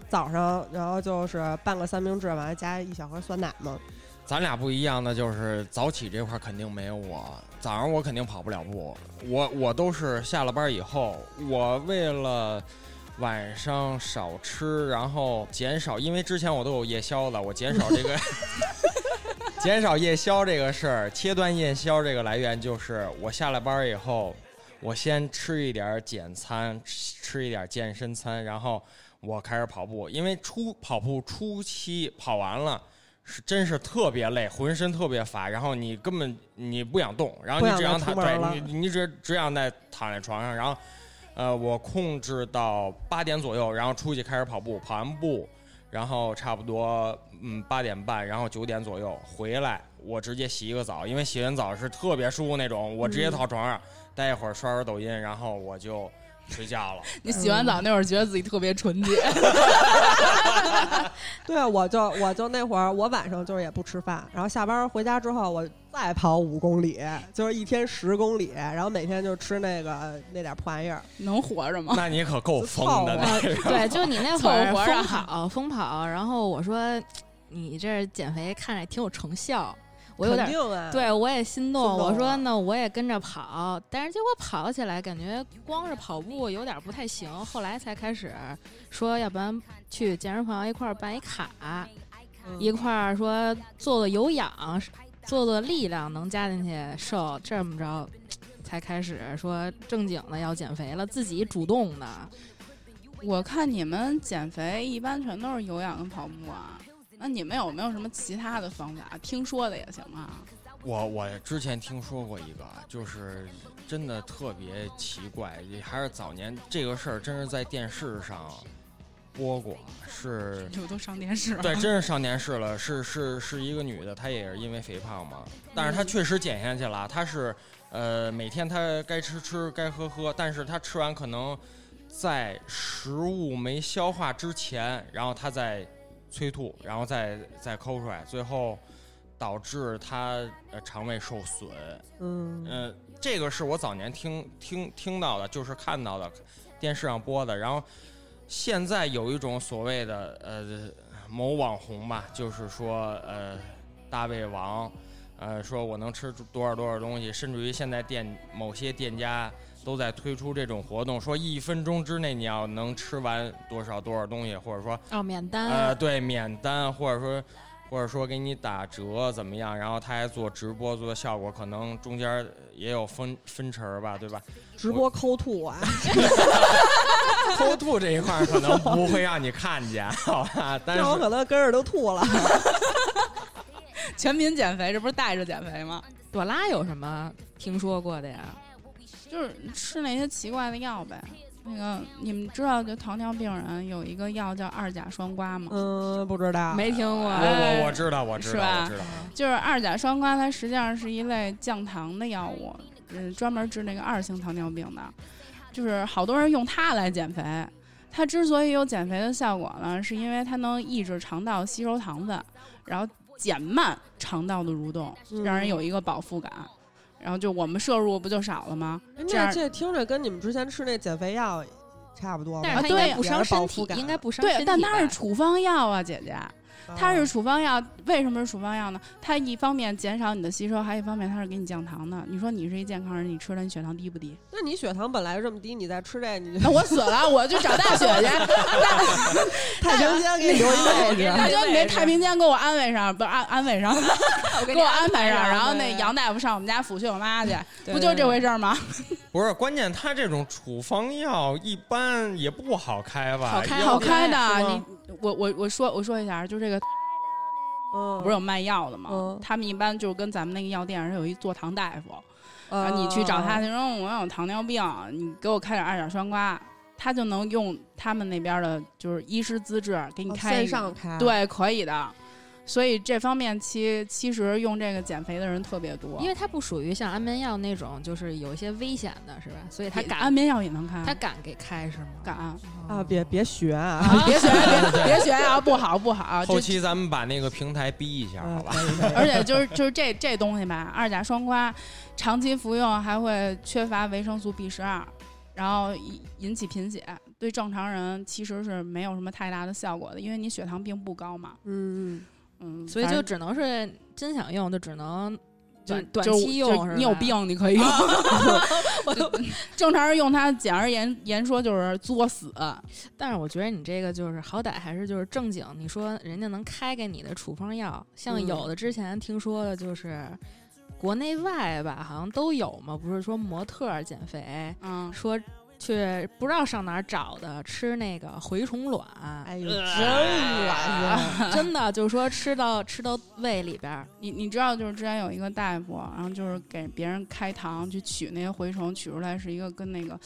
早上，然后就是半个三明治，完了加一小盒酸奶嘛。咱俩不一样的就是早起这块儿肯定没有我，早上我肯定跑不了步，我我都是下了班以后，我为了晚上少吃，然后减少，因为之前我都有夜宵了，我减少这个 (laughs) 减少夜宵这个事儿，切断夜宵这个来源就是我下了班以后，我先吃一点儿简餐，吃吃一点儿健身餐，然后我开始跑步，因为初跑步初期跑完了。是真是特别累，浑身特别乏，然后你根本你不想动，然后你只想躺，对你你只只想在躺在床上，然后呃，我控制到八点左右，然后出去开始跑步，跑完步，然后差不多嗯八点半，然后九点左右回来，我直接洗一个澡，因为洗完澡是特别舒服那种，我直接嗯。躺床上待一会儿刷刷抖音，然后我就睡觉了。(laughs) 你洗完澡那会儿觉得自己特别纯洁，(laughs) 对啊，我就我就那会儿，我晚上就是也不吃饭，然后下班回家之后，我再跑五公里，就是一天十公里，然后每天就吃那个那点破玩意儿。能活着吗？那你可够疯的，凑合那呃，对，就你那会儿跑疯跑，然后我说你这减肥看着挺有成效，我有点对，我也心动。我说了那我也跟着跑，但是结果跑起来感觉光是跑步有点不太行。后来才开始说，要不然去健身房一块儿办一卡，嗯一块儿说做做有氧，做做力量能加进去瘦，这么着才开始说正经的要减肥了，自己主动的。我看你们减肥一般全都是有氧跟跑步啊，那你们有没有什么其他的方法？听说的也行啊。我我之前听说过一个，就是真的特别奇怪，也还是早年这个事儿，真是在电视上播过，是就都上电视了。对，真是上电视了，是是是一个女的，她也是因为肥胖嘛，但是她确实减下去了，她是呃每天她该吃吃，该喝喝，但是她吃完可能在食物没消化之前，然后她再催吐，然后再再抠出来，最后导致他呃肠胃受损，嗯呃，这个是我早年听听听到的，就是看到的，电视上播的。然后现在有一种所谓的呃某网红吧，就是说呃大胃王，呃说我能吃多少多少东西，甚至于现在店某些店家都在推出这种活动，说一分钟之内你要能吃完多少多少东西，或者说哦，免单，呃，对，免单或者说或者说给你打折怎么样？然后他还做直播做的效果，可能中间也有分分成吧，对吧？直播抠吐啊，(laughs) 抠吐这一块可能不会让你看见，好吧？但是我是可能跟着都吐了。(laughs) 全民减肥，这不是带着减肥吗？朵拉有什么听说过的呀？就是吃那些奇怪的药呗。那个你们知道，就糖尿病人有一个药叫二甲双胍吗？嗯，不知道，没听过。我我我知道，我知道，是吧我知道。就是二甲双胍，它实际上是一类降糖的药物，嗯，专门治那个二型糖尿病的。就是好多人用它来减肥。它之所以有减肥的效果呢，是因为它能抑制肠道吸收糖分，然后减慢肠道的蠕动，嗯让人有一个饱腹感。然后就我们摄入不就少了吗？哎这样这听着跟你们之前吃那减肥药差不多吧？但是它啊对应该不伤身体，感应该不伤身体，对但它是处方药啊，姐姐。它是啊处方药，为什么是处方药呢？它一方面减少你的吸收，还一方面它是给你降糖的。你说你是一健康人，你吃了你血糖低不低？那你血糖本来就这么低，你再吃这，你我死了，我就找大雪去。(laughs) 太平间给你留一位置。大兄，你那太平间给我安慰上，不是安安慰上，(laughs) 给我安排上。然后那杨大夫上我们家抚恤我妈去，不就这回事儿吗？不是，关键他这种处方药一般也不好开吧？好开好开的，你我我我说我说一下，就这个嗯，不是有卖药的吗？嗯他们一般就是跟咱们那个药店是有一坐堂大夫，啊然后你去找他，你说我有糖尿病，你给我开点二甲双胍，他就能用他们那边的就是医师资质给你哦开一个线上开，对，可以的。所以这方面其其实用这个减肥的人特别多，因为它不属于像安眠药那种，就是有一些危险的，是吧？所以他敢安眠药也能开，他敢给开是吗？敢啊，别别学啊，啊！别学，别 (laughs) 别学啊！不好不好，后期咱们把那个平台逼一下，嗯好吧？(laughs) 而且就是就是这这东西吧，二甲双胍，长期服用还会缺乏维生素 B 十二，然后引引起贫血，对正常人其实是没有什么太大的效果的，因为你血糖并不高嘛。嗯，嗯，所以就只能是真想用，就只能短短期用就是你有病你可以用，(laughs) (laughs) 就 (laughs) 正常人用它，简而言言说就是作死。但是我觉得你这个就是好歹还是就是正经，你说人家能开给你的处方药，像嗯有的之前听说的就是国内外吧，好像都有嘛，不是说模特儿减肥，嗯，说去不知道上哪儿找的吃那个蛔虫卵，哎。呦，真恶心，真的就是说吃到吃到胃里边儿，你你知道，就是之前有一个大夫，然后就是给别人开膛去取那些蛔虫，取出来是一个跟那个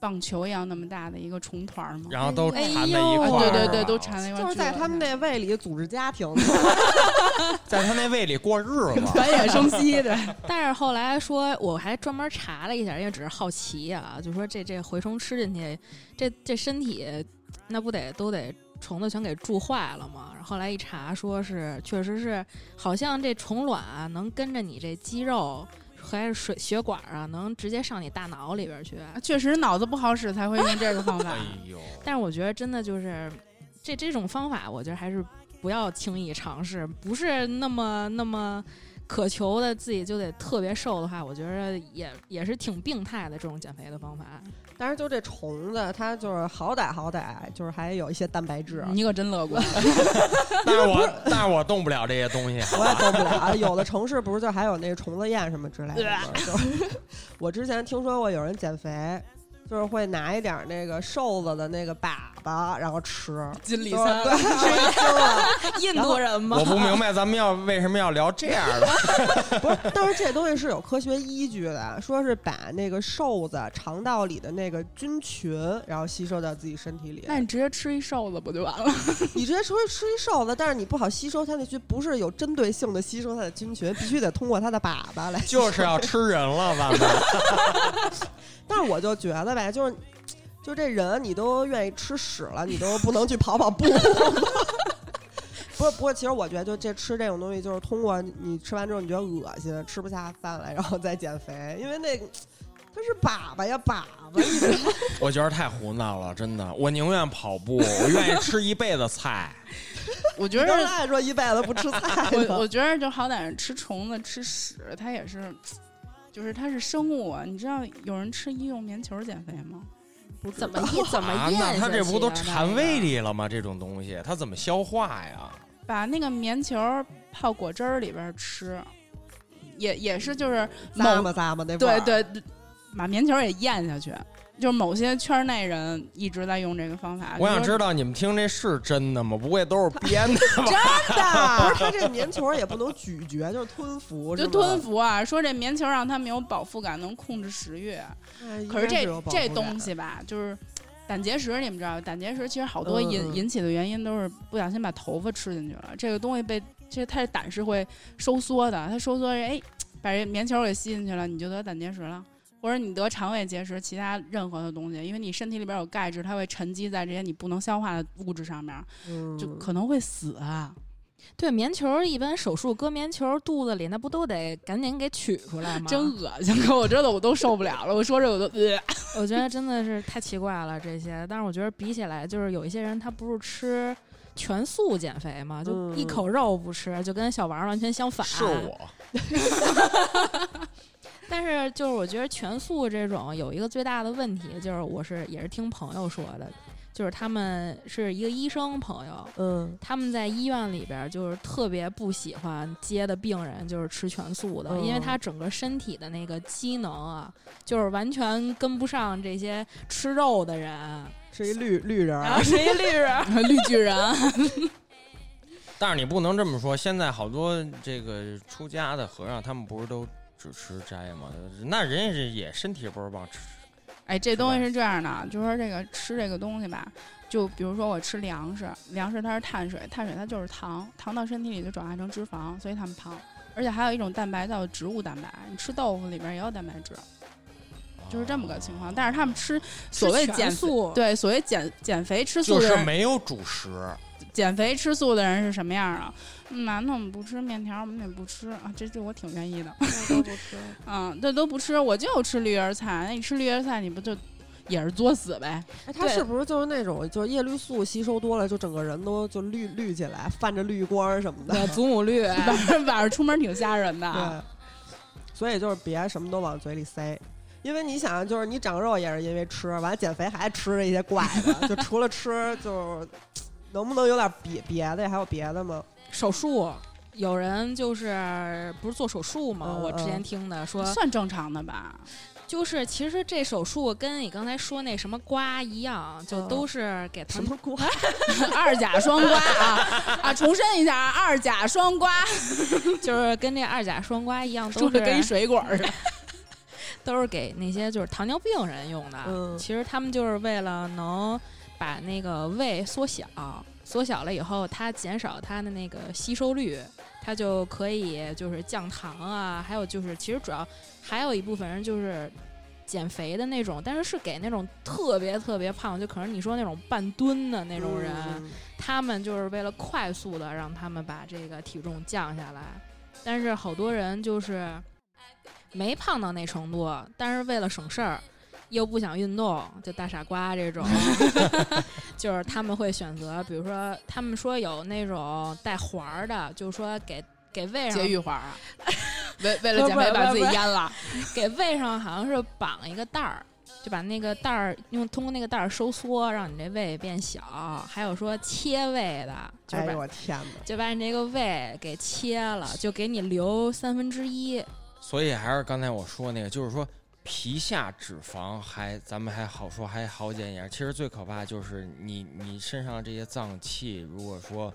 棒球一样那么大的一个虫团儿嘛。然后都哎缠在一呦块儿，对对对，都缠在一块儿。就是在他们那胃里组织家庭，(laughs) 在他那胃里过日子。繁衍生息，对。(laughs) 但是后来说，我还专门查了一下，因为只是好奇啊，就说这这蛔虫吃进去，这这身体那不得都得虫子全给蛀坏了吗？然后后来一查，说是确实是，好像这虫卵啊能跟着你这肌肉还是水血管啊，能直接上你大脑里边去。确实脑子不好使才会用这个方法哎。呦，(laughs) 但是我觉得真的就是这这种方法，我觉得还是不要轻易尝试，不是那么那么渴求的自己就得特别瘦的话，我觉得也也是挺病态的这种减肥的方法。但是就这虫子，它就是好歹好歹就是还有一些蛋白质，你可真乐观。(laughs) 但是我但是我动不了这些东西。我也动不了。有的城市不是就还有那个虫子宴什么之类的吗？(laughs) 就是 (laughs) 我之前听说过有人减肥，就是会拿一点儿那个瘦子的那个粑粑，然后吃。(laughs) 金里对三对，吃。印度人吗？我不明白咱们要为什么要聊这样的。(laughs) 不是，但是这东西是有科学依据的，说是把那个瘦子肠道里的那个菌群，然后吸收到自己身体里。那你直接吃一瘦子不就完了？(laughs) 你直接吃吃一瘦子，但是你不好吸收它那菌，不是有针对性的吸收它的菌群，必须得通过它的粑粑来吸收。就是要吃人了，咱们。但是我就觉得呗，就是就这人，你都愿意吃屎了，你都不能去跑跑步吗？(laughs) 不是不过，其实我觉得就这吃这种东西，就是通过你吃完之后你觉得恶心，吃不下饭来，然后再减肥，因为那个它是粑粑呀粑粑，(laughs) 我觉得太胡闹了，真的。我宁愿跑步，我愿意吃一辈子菜。我觉得，说一辈子不吃菜我我觉得就好歹是吃虫子、吃屎，它也是，就是它是生物啊。你知道有人吃医用棉球减肥吗？不怎么道咽怎么 (laughs) 啊，咽那他这不都馋胃？里了吗？这种东西，它怎么消化呀？把那个棉球泡果汁儿里边吃，也也是就是某咂摸咂吧那味对儿对，对把棉球也咽下去。就是某些圈内人一直在用这个方法。我想知道你们听这是真的吗？不会都是编的吧？(laughs) 真的，(laughs) 不是它这棉球也不能咀嚼，就是吞服，就吞。服啊，说这棉球让他们有饱腹感，能控制食欲。哎可是这这东，西吧，就是胆结石，你们知道，胆结石其实好多引、引起的原因都是不小心把头发吃进去了。这个东西被这它的胆是会收缩的，它收缩哎，把这棉球给吸进去了，你就得胆结石了。或者你得肠胃结石，其他任何的东西，因为你身体里边有钙质，它会沉积在这些你不能消化的物质上面，就可能会死啊。对，棉球一般手术割棉球肚子里，那不都得赶紧给取出来吗？真恶心！可 (laughs) 我真的我都受不了了，我说这我都、呃、(laughs) 我觉得真的是太奇怪了这些。但是我觉得比起来，就是有一些人他不是吃全素减肥嘛，就一嗯口肉不吃，就跟小王完全相反。是我，(laughs) 但是就是我觉得全素这种有一个最大的问题，就是我是也是听朋友说的，就是他们是一个医生朋友，嗯他们在医院里边儿就是特别不喜欢接的病人就是吃全素的，嗯因为他整个身体的那个机能啊，就是完全跟不上这些吃肉的人，是一绿绿人然后，是一绿人。(laughs) 绿巨人。但是你不能这么说。现在好多这个出家的和尚，他们不是都只吃斋嘛？那人家是也身体不是棒，吃哎，这东西是这样的，就说这个吃这个东西吧，就比如说我吃粮食，粮食它是碳水，碳水它就是糖，糖到身体里就转化成脂肪，所以他们胖。而且还有一种蛋白叫植物蛋白，你吃豆腐里边也有蛋白质，就是这么个情况。但是他们吃所谓减素，对所谓减减肥吃素就是的人，没有主食。减肥吃素的人是什么样啊？嗯，馒头我们不吃，面条我们也不吃啊，这这我挺愿意的。都不吃。嗯，这都不吃，我就吃绿叶菜。那你吃绿叶菜，你不就也是作死呗？哎，他是不是就是那种，就是叶绿素吸收多了，就整个人都就绿绿起来，泛着绿光什么的？对，祖母绿，(laughs) 晚上晚上出门挺吓人的。对，所以就是别什么都往嘴里塞。因为你想，就是你长肉也是因为吃，完了减肥还吃这些怪的，就除了吃，就是 (tsk) 能不能有点别别的呀？还有别的吗？手术。有人就是不是做手术吗？嗯我之前嗯听的说，算正常的吧？就是其实这手术跟你刚才说那什么刮一样，就嗯都是给他们什么瓜？(laughs) 二甲双刮啊 (laughs) 啊！重申一下，二甲双刮 (laughs) 就是跟那二甲双胍一样，都是跟水果似的。都是给那些就是糖尿病人用的。嗯其实他们就是为了能把那个胃缩小，缩小了以后，它减少它的那个吸收率，它就可以就是降糖啊，还有就是其实主要还有一部分人就是。减肥的那种，但是是给那种特别特别胖，就可能你说那种半吨的那种人，嗯他们就是为了快速的让他们把这个体重降下来，但是好多人就是没胖到那程度，但是为了省事儿。又不想运动，就大傻瓜这种，(laughs) 就是他们会选择，比如说他们说有那种带环儿的，就是说给给胃上节育环啊，(laughs) 为为了减肥把自己阉了。给胃上好像是绑一个带儿，就把那个带儿用通过那个带儿收缩，让你这胃变小。还有说切胃的，就把、哎呦我天哪！就把你这个胃给切了，就给你留三分之一。所以还是刚才我说那个，就是说皮下脂肪还咱们还好说还好减一点，其实最可怕就是你你身上这些脏器，如果说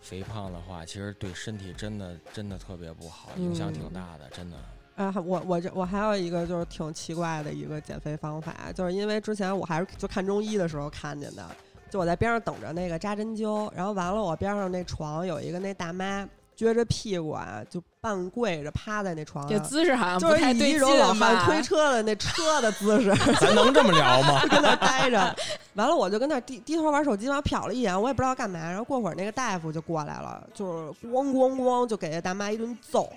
肥胖的话，其实对身体真的真的特别不好，影响挺大的，真的。啊，我我这我还有一个就是挺奇怪的一个减肥方法，就是因为之前我还是就看中医的时候看见的，就我在边上等着那个扎针灸，然后完了我边上那床有一个那大妈撅着屁股啊，就半跪着趴在那床这上，姿势好像就是以不太对劲一种老汉推车的那车的姿势，(laughs) 咱能这么聊吗？(laughs) 就跟那儿待着。完了，我就跟那儿低低头玩手机，完了瞟了一眼，我也不知道干嘛。然后过会儿那个大夫就过来了，就是咣咣咣就给那大妈一顿揍，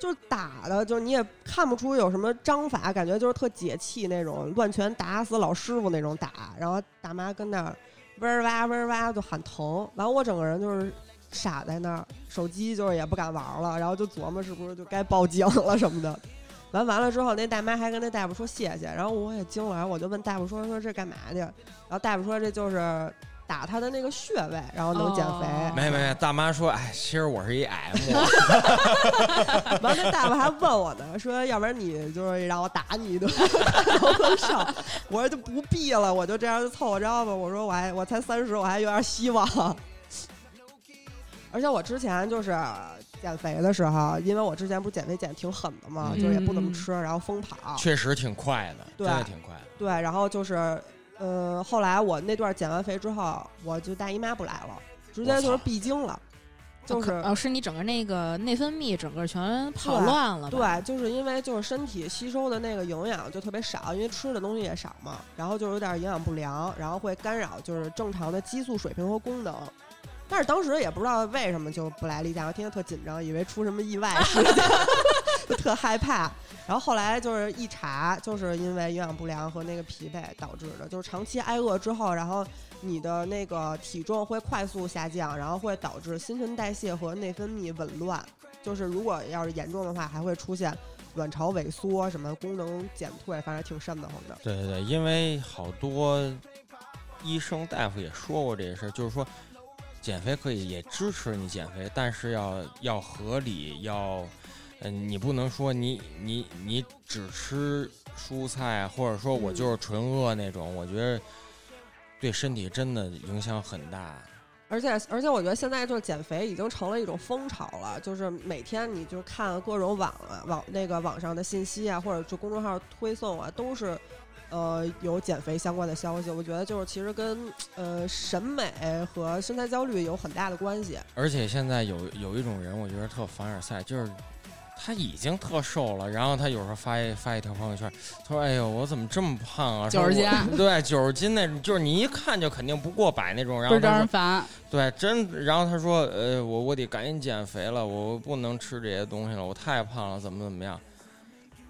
就是打的，就是你也看不出有什么章法，感觉就是特解气那种，乱拳打死老师傅那种打。然后大妈跟那儿嗡儿哇嗡哇就喊疼，完了我整个人就是。傻在那儿，手机就是也不敢玩了，然后就琢磨是不是就该报警了什么的。完完了之后，那大妈还跟那大夫说谢谢，然后我也惊了，然后我就问大夫说说这干嘛去？然后大夫说这就是打他的那个穴位，然后能减肥。哦没没没，大妈说，哎，其实我是一 M，(laughs) 完了，那大夫还问我呢，说要不然你就是让我打你一顿，头很少。我说就不必了，我就这样就凑合着吧。我说我还我才三十，我还有点希望。而且我之前就是减肥的时候，因为我之前不是减肥减得挺狠的嘛，嗯就是也不怎么吃，然后疯跑。确实挺快的，对真的挺快的。对，然后就是，呃，后来我那段减完肥之后，我就大姨妈不来了，直接就是闭经了，就是哦，是你整个那个内分泌整个全跑对乱了吧，对，就是因为就是身体吸收的那个营养就特别少，因为吃的东西也少嘛，然后就有点营养不良，然后会干扰就是正常的激素水平和功能。但是当时也不知道为什么就不来例假，我天天特紧张，以为出什么意外事件，(laughs) 就特害怕。然后后来就是一查，就是因为营养不良和那个疲惫导致的，就是长期挨饿之后，然后你的那个体重会快速下降，然后会导致新陈代谢和内分泌紊乱。就是如果要是严重的话，还会出现卵巢萎缩、什么功能减退，反正挺瘆得慌的。对对对，因为好多医生大夫也说过这个事儿，就是说减肥可以也支持你减肥，但是要要合理，要嗯、你不能说你你你只吃蔬菜，或者说我嗯就是纯饿那种，我觉得对身体真的影响很大。而且而且，我觉得现在就是减肥已经成了一种风潮了，就是每天你就看各种网啊网那个网上的信息啊，或者就公众号推送啊，都是呃有减肥相关的消息。我觉得就是其实跟呃审美和身材焦虑有很大的关系。而且现在有有一种人，我觉得特凡尔赛，就是他已经特瘦了，然后他有时候发一发一条朋友圈，他说：“哎呦，我怎么这么胖啊？九十斤 (laughs) 对，九十斤那种，就是你一看就肯定不过百那种。然后他说，人烦。对，真，然后他说：呃，我我得赶紧减肥了，我不能吃这些东西了，我太胖了，怎么怎么样？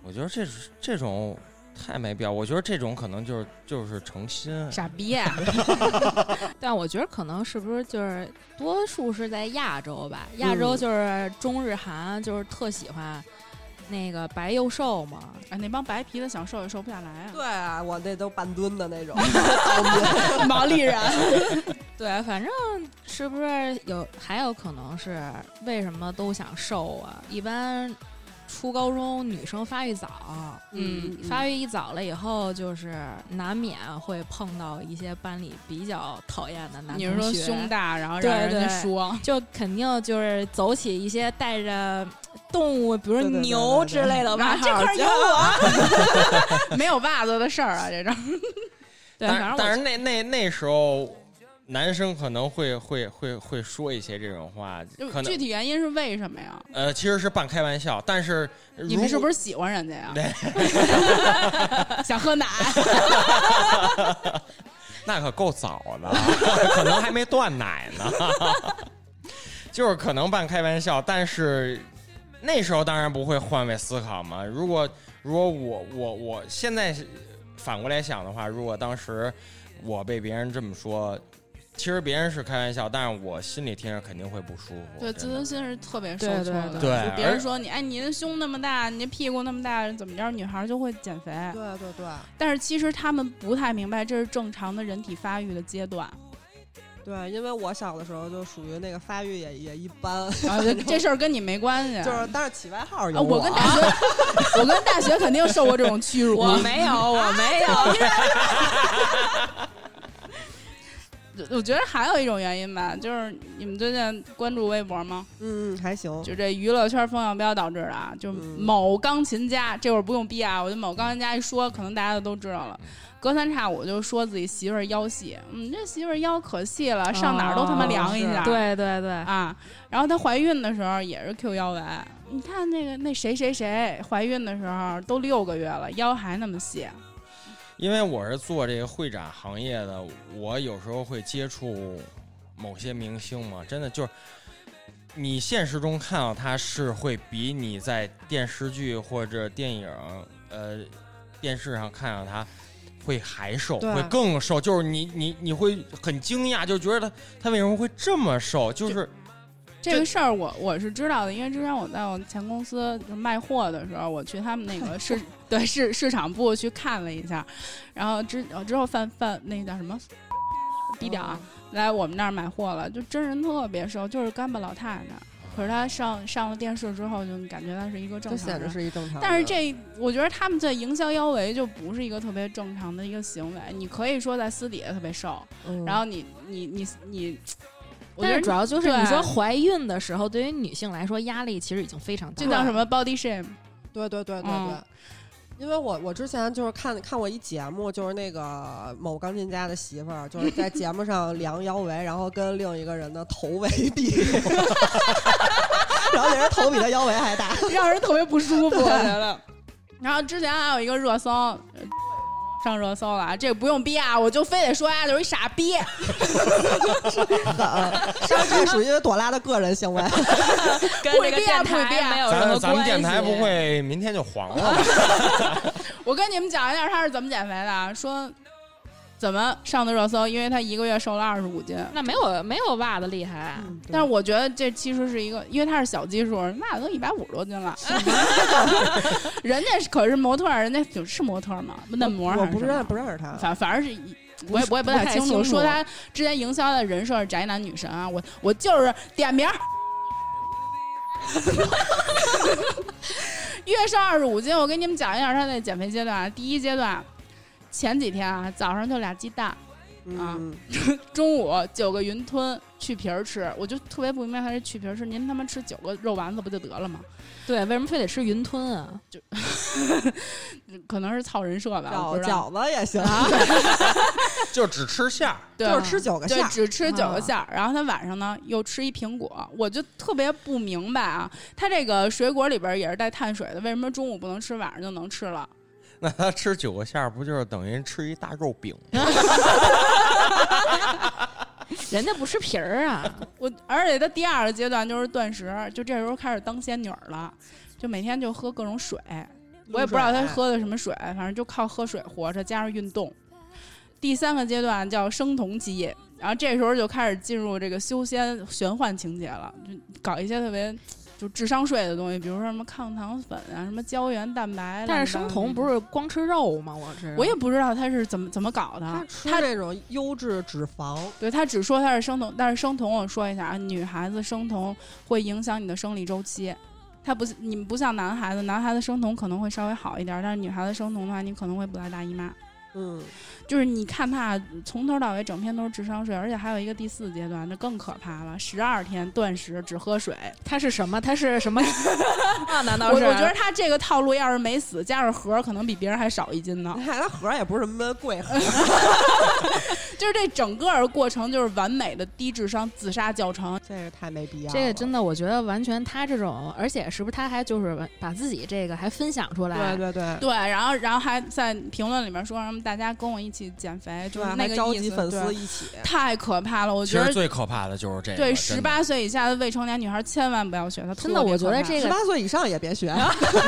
我觉得这是这种太没必要，我觉得这种可能就是就是诚心。傻逼、啊 (laughs) (laughs) 但我觉得可能是不是就是多数是在亚洲吧？亚洲嗯就是中日韩就是特喜欢那个白又瘦嘛。哎，那帮白皮的想瘦也瘦不下来啊！对啊，我那都半吨的那种。(laughs) 毛利人，对，反正是不是有还有可能是为什么都想瘦啊？一般初高中女生发育早，嗯发育一早了以后，就是难免会碰到一些班里比较讨厌的男你是说同学。胸大，然后让人家对说，就肯定就是走起一些带着动物，比如牛之类的外号，这块有我，(laughs) 没有袜子的事儿啊，这种。(laughs) 对，但反正我但是那那那时候，男生可能会会会会说一些这种话，可能具体原因是为什么呀？呃其实是半开玩笑，但是你们是不是？喜欢人家呀？对，(laughs) 想喝奶？(laughs) 那可够早的，(laughs) 可能还没断奶呢。就是可能半开玩笑，但是那时候当然不会换位思考嘛。如果如果我我我现在反过来想的话，如果当时我被别人这么说，其实别人是开玩笑，但是我心里听着肯定会不舒服。对，自尊心是特别受挫对对的。对就别人说你，哎，你的胸那么大，你的屁股那么大，怎么着，女孩就会减肥。对对对，但是其实他们不太明白，这是正常的人体发育的阶段。对，因为我小的时候就属于那个发育也也一般，啊，这 (laughs) 这事儿跟你没关系。就是但是起外号有啊，我跟大学，(laughs) 我跟大学肯定受过这种屈辱。我没有，我没有。(laughs) 我觉得还有一种原因吧，就是你们最近关注微博吗？嗯，还行。就这娱乐圈风向标导致的啊，就嗯某钢琴家，这会儿不用逼啊，我觉得某钢琴家一说，可能大家都知道了。隔三差五就说自己媳妇儿腰细，嗯，这媳妇儿腰可细了，上哪儿都他妈量一下。哦对对对，啊，然后她怀孕的时候也是 Q 腰围，你看那个那谁谁谁怀孕的时候都六个月了，腰还那么细。因为我是做这个会展行业的，我有时候会接触某些明星嘛，真的就是你现实中看到他是会比你在电视剧或者电影呃电视上看到他会还瘦，会更瘦，就是你你你会很惊讶，就觉得他他为什么会这么瘦，就是这个事儿我我是知道的，因为之前我在我前公司就卖货的时候，我去他们那个市对市市场部去看了一下，然后之之后范范那个叫什么低调啊，来我们那儿买货了，就真人特别瘦，就是干巴老太太。可是她上上了电视之后，就感觉她是一个正常人。就显得是一正常。但是这，我觉得他们在营销腰围就不是一个特别正常的一个行为。你可以说在私底下特别瘦，嗯，然后你你你你，我觉得但是主要就是你说怀孕的时候，对于女性来说压力其实已经非常大了。这叫什么 body shame？对对对对对。嗯因为我我之前就是看看过一节目，就是那个某钢琴家的媳妇儿，就是在节目上量腰围，然后跟另一个人的头围比，(laughs) 然后那人头比他腰围还大。(laughs) 让人特别不舒服。然后之前还有一个热搜，呃上热搜了啊，这个不用逼啊，我就非得说啊，就是一傻逼。(laughs) 这这属于朵拉的个人行为。跟这个电台没有什么咱咱们关系电台不会明天就黄了吧？(laughs) 我跟你们讲一下他是怎么减肥的啊，说怎么上的热搜，因为他一个月瘦了二十五斤。那没有没有袜子厉害。嗯但是我觉得这其实是一个，因为他是小基数，那都一百五十多斤了。(laughs) (laughs) 人家可是模特儿，人家就是模特儿嘛，嫩模儿我不认还是不认识他。反反正是一，我也我也不不太清楚。说他之前营销的人设是宅男女神啊，我我就是点名儿，(laughs) 月瘦二十五斤。我给你们讲一下他的减肥阶段啊。第一阶段，前几天啊，早上就俩鸡蛋，嗯，(laughs) 中午九个云吞去皮儿吃，我就特别不明白他这去皮儿吃，您他妈吃九个肉丸子不就得了吗？对，为什么非得吃云吞啊？就 (laughs) 可能是操人设吧，饺。饺子也行，啊，(laughs) 就只吃馅儿。对就是吃九个馅，儿。只吃九个啊馅儿，然后他晚上呢又吃一苹果，我就特别不明白啊，他这个水果里边也是带碳水的，为什么中午不能吃，晚上就能吃了？那他吃九个馅儿，不就是等于吃一大肉饼吗？(laughs) 人家不吃皮儿啊。我而且他第二个阶段就是断食，就这时候开始当仙女儿了，就每天就喝各种水，我也不知道他喝的什么水，反正就靠喝水活着，加上运动。第三个阶段叫生酮期，然后这时候就开始进入这个修仙玄幻情节了，就搞一些特别就智商税的东西，比如说什么抗糖粉啊，什么胶原蛋白。但是生酮不是，光吃肉吗？我知我也不知道他是怎么怎么搞的他。吃这种优质脂肪，对他只说他是生酮，但是生酮我说一下啊，女孩子生酮会影响你的生理周期。它不，你们不像男孩子，男孩子生酮可能会稍微好一点，但是女孩子生酮的话，你可能会不来大姨妈。嗯，就是你看他从头到尾整篇都是智商税，而且还有一个第四阶段，那更可怕了，十二天断食只喝水。他是什么？他是什么？(laughs) 啊？难道是？我我觉得他这个套路要是没死，加上盒儿可能比别人还少一斤呢你。(laughs) 看它盒儿也不是什么贵盒儿，(laughs) 就是这整个过程就是完美的低智商自杀教程。这个太没必要了。这个真的，我觉得完全他这种，而且是不是他还就是把自己这个还分享出来？对对对，对，然后然后还在评论里面说什么大家跟我一起减肥，就是，那个还召。集粉丝对一起。太可怕了，我觉得最可怕的就是这个。对十八岁以下的未成年女孩千万不要学她。真的我觉得这个十八岁以上也别学，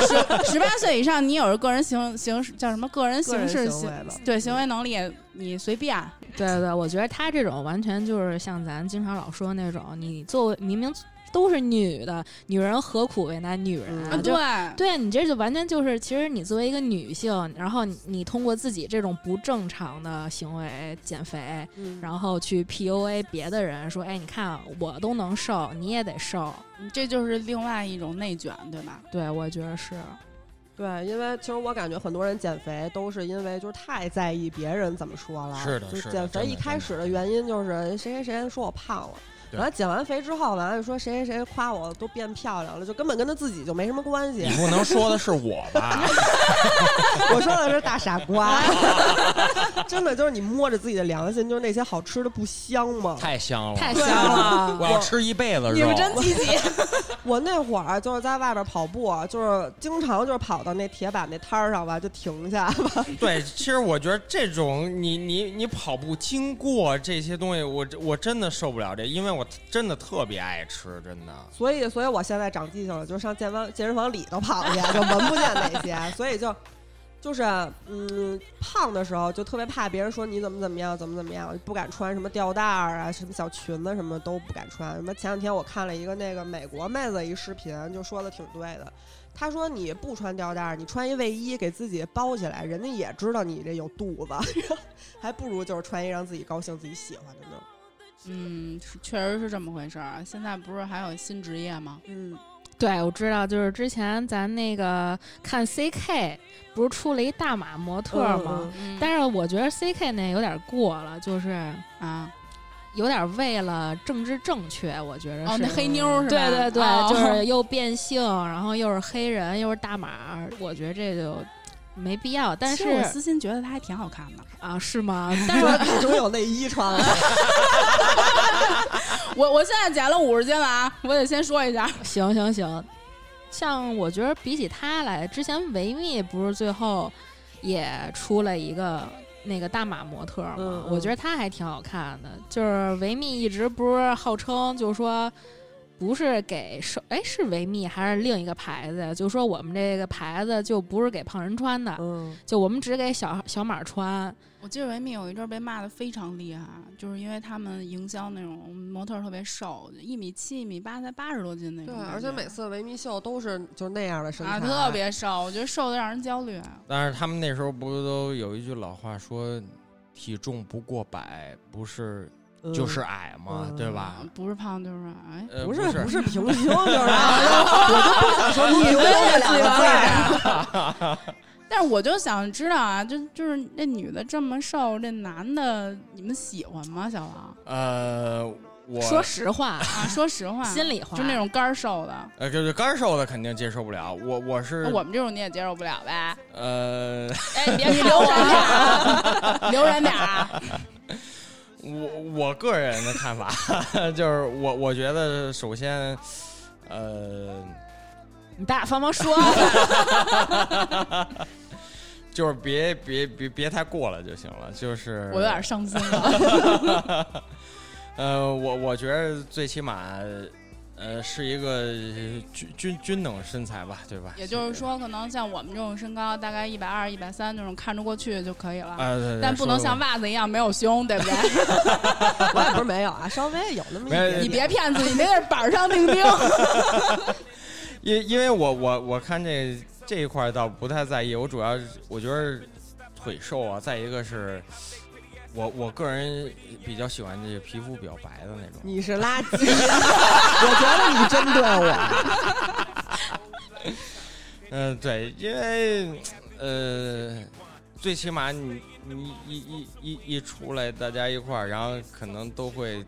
十十八岁以上，你有着个人行行叫什么个人形式行事行行为了对行为能力，你随便。对对对，我觉得他这种完全就是像咱经常老说那种，你作为明明都是女的，女人何苦为难女人啊？嗯对对啊，你这就完全就是，其实你作为一个女性，然后你你通过自己这种不正常的行为减肥，嗯然后去 PUA 别的人，说，哎，你看我都能瘦，你也得瘦。这就是另外一种内卷，对吧？对，我觉得是。对，因为其实我感觉很多人减肥都是因为就是太在意别人怎么说了。是的就是的减肥一开始的原因就是谁谁谁说我胖了。对完了减完肥之后，完了就说谁谁谁夸我都变漂亮了，就根本跟他自己就没什么关系你。不能说的是我吧？(laughs) 我说的是大傻瓜，(laughs) 真的就是你摸着自己的良心，就是那些好吃的不香吗？太香了，太香了，我要吃一辈子肉。你们真积极。我那会儿就是在外边跑步，就是经常就是跑到那铁板那摊儿上吧，就停下。(laughs) 对，其实我觉得这种你你你跑步经过这些东西，我我真的受不了这，因为我真的特别爱吃，真的。所以，所以我现在长记性了，就上健身健身房里头跑去，就闻不见那些，所以就就是嗯，胖的时候就特别怕别人说你怎么怎么样，怎么怎么样，不敢穿什么吊带儿啊，什么小裙子什么都不敢穿。什么前两天我看了一个那个美国妹子一视频，就说的挺对的。她说你不穿吊带儿，你穿一卫衣给自己包起来，人家也知道你这有肚子，(laughs) 还不如就是穿一让自己高兴、自己喜欢的呢。嗯，确实是这么回事儿。现在不是还有新职业吗？嗯，对，我知道，就是之前咱那个看 CK 不是出了一大码模特吗？但是我觉得 CK 那有点过了，就是啊，有点为了政治正确，我觉得哦，是。那黑妞是吧？对对对，哦就是又变性，然后又是黑人，又是大码，我觉得这就没必要。但是我私心觉得她还挺好看的。啊，是吗？(laughs) 但终是终于有内衣穿了。(laughs) 我我现在减了五十斤了啊！我得先说一下，(laughs) 行行行，像我觉得比起他来，之前维密不是最后也出了一个那个大码模特吗？我觉得他还挺好看的。就是维密一直不是号称就是说。不是给瘦，哎，是维密还是另一个牌子呀？就说我们这个牌子就不是给胖人穿的，嗯，就我们只给小小码穿。我记得维密有一阵儿被骂的非常厉害，就是因为他们营销那种模特儿特别瘦，一米七、一米八才八十多斤那种对。，而且每次维密秀都是就那样的身材，啊特别瘦，我觉得瘦的让人焦虑。但是他们那时候不都有一句老话说，体重不过百不是嗯就是矮嘛，嗯对吧？不是胖就是矮。呃，不是是不是平 (laughs) 胸，就是 (laughs) 我就不想说平胸这两个字儿。(laughs) 但是我就想知道啊，就就是那女的这么瘦，这男的你们喜欢吗？小王呃，我说实话，啊，说实话，心里话，就那种干瘦的，呃，就是干瘦的肯定接受不了。我我是我们这种你也接受不了呗？呃，哎，你别你留人点儿啊，留人点。我我个人的看法 (laughs) 就是我我觉得首先，呃，你大方方说。就是别别别别太过了就行了，就是我有点伤心了。(laughs) 呃，我我觉得最起码，呃，是一个均均均等身材吧，对吧？也就是说，可能像我们这种身高，大概一百二、一百三那种看着过去就可以了。啊，对对，但不能像袜子一样没有胸，对不对？(laughs) 我也不是没有啊，稍微有那么一点点。你别骗自己，那是板上钉钉。(laughs) 因因为我我我看这这一块倒不太在意，我主要我觉得腿瘦啊，再一个是我我个人比较喜欢这个皮肤比较白的那种。你是垃圾，(laughs) 我觉得你针对我。(laughs) 嗯、对，因为呃，最起码你你一一一一出来，大家一块儿，然后可能都会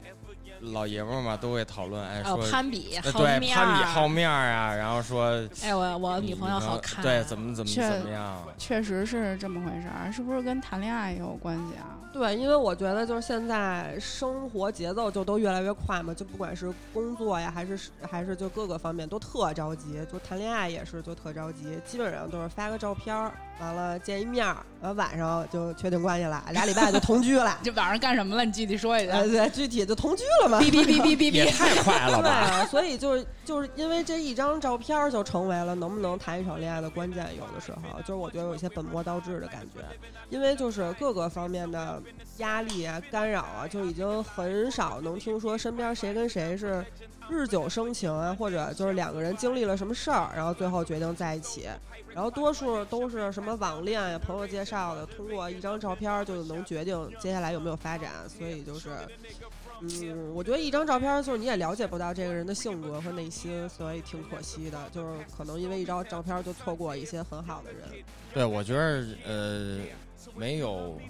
老爷们儿嘛，都会讨论，哎，哦说，攀比，呃对，攀比好面儿啊，然后说哎，我我女朋友好看，对，怎么怎么怎么样，确实是这么回事儿，是不是跟谈恋爱也有关系啊？对，因为我觉得就是现在生活节奏就都越来越快嘛，就不管是工作呀，还是还是就各个方面都特着急，就谈恋爱也是就特着急，基本上都是发个照片儿，完了见一面儿，完了晚上就确定关系了，俩礼拜就同居了。(laughs) 这晚上干什么了？你具体说一下呃，。对，具体就同居了了吗？哔哔哔哔哔 (laughs) 也哔，太快了 (laughs) 对吧！啊，所以就是就是因为这一张照片儿就成为了能不能谈一场恋爱的关键。有的时候就是我觉得有一些本末倒置的感觉，因为就是各个方面的压力啊、干扰啊，就已经很少能听说身边谁跟谁是日久生情啊，或者就是两个人经历了什么事儿，然后最后决定在一起。然后多数都是什么网恋呀、朋友介绍的，通过一张照片就能决定接下来有没有发展。所以就是。嗯，我觉得一张照片就是你也了解不到这个人的性格和内心，所以挺可惜的。就是可能因为一张照片就错过一些很好的人。对，我觉得呃，没有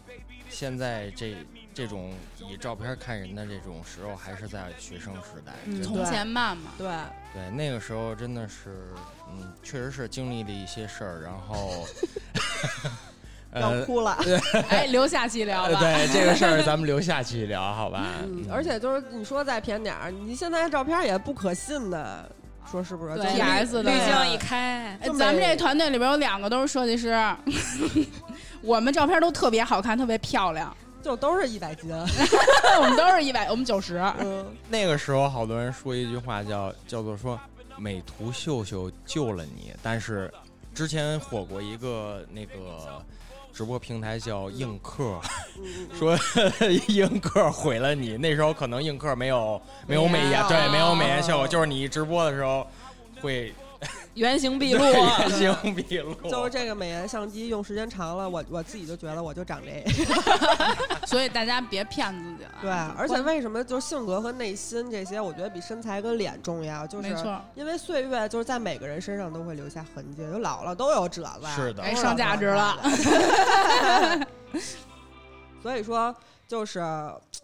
现在这这种以照片看人的这种时候，还是在学生时代。嗯从前慢嘛。对，对，那个时候真的是，嗯，确实是经历了一些事儿，然后，(laughs) 要呃，哭了。(laughs) (laughs) 哎，留下期聊吧。呃对这个事儿，咱们留下期聊，好吧？而且就是你说再偏点儿，你现在照片也不可信的，说是不是？对就 PS 的滤镜一开，咱们这团队里边有两个都是设计师，我们照片都特别好看，特别漂亮。就都是一百斤。(laughs) 我们都是一百，我们九十。嗯，那个时候，好多人说一句话叫叫做说美图秀秀救了你，但是之前火过一个那个直播平台叫映客，嗯说 (laughs) 映客毁了你。那时候可能映客没有没有美颜，对，没有美哦颜效果，就是你直播的时候会原形毕露。对 (laughs) 原形毕露。就是这个美颜相机用时间长了，我我自己就觉得我就长这。(laughs) 所以大家别骗自己了。对，而且为什么就是性格和内心这些，我觉得比身材跟脸重要，就是，因为岁月就是在每个人身上都会留下痕迹，就老了都有褶子，是的哎，上价值了。(laughs) 所以说，就是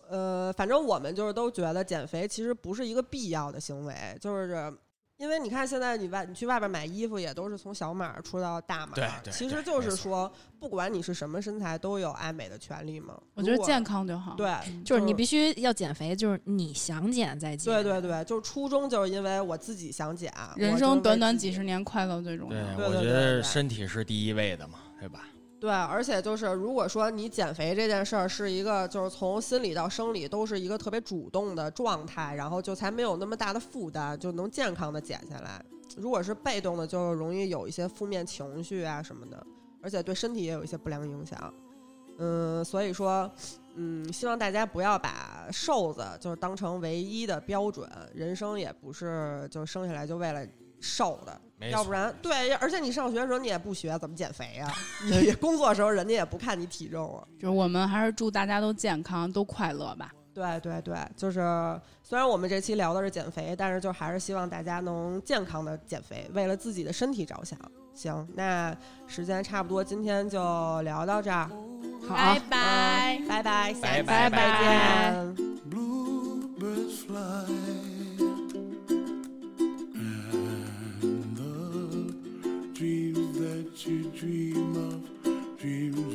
呃，反正我们就是都觉得减肥其实不是一个必要的行为，就是。因为你看，现在你外你去外边买衣服也都是从小码出到大码，对对其实就是说，不管你是什么身材，都有爱美的权利嘛。我觉得健康就好。对，就是你必须要减肥，就是你想减再减。对对对，就是初衷就是因为我自己想减，人生短短几十年，快乐最重要。，对我觉得身体是第一位的嘛，对吧？对，而且就是如果说你减肥这件事儿是一个，就是从心理到生理都是一个特别主动的状态，然后就才没有那么大的负担，就能健康的减下来。如果是被动的，就容易有一些负面情绪啊什么的，而且对身体也有一些不良影响。嗯，所以说，嗯，希望大家不要把瘦子就是当成唯一的标准，人生也不是就生下来就为了瘦的，要不然对，而且你上学的时候你也不学怎么减肥呀、(laughs) 你工作的时候人家也不看你体重啊。就是我们还是祝大家都健康，都快乐吧。对对对，就是虽然我们这期聊的是减肥，但是就还是希望大家能健康的减肥，为了自己的身体着想。行，那时间差不多，今天就聊到这儿，好，拜拜。拜拜，下期拜拜再见。You dream of dreams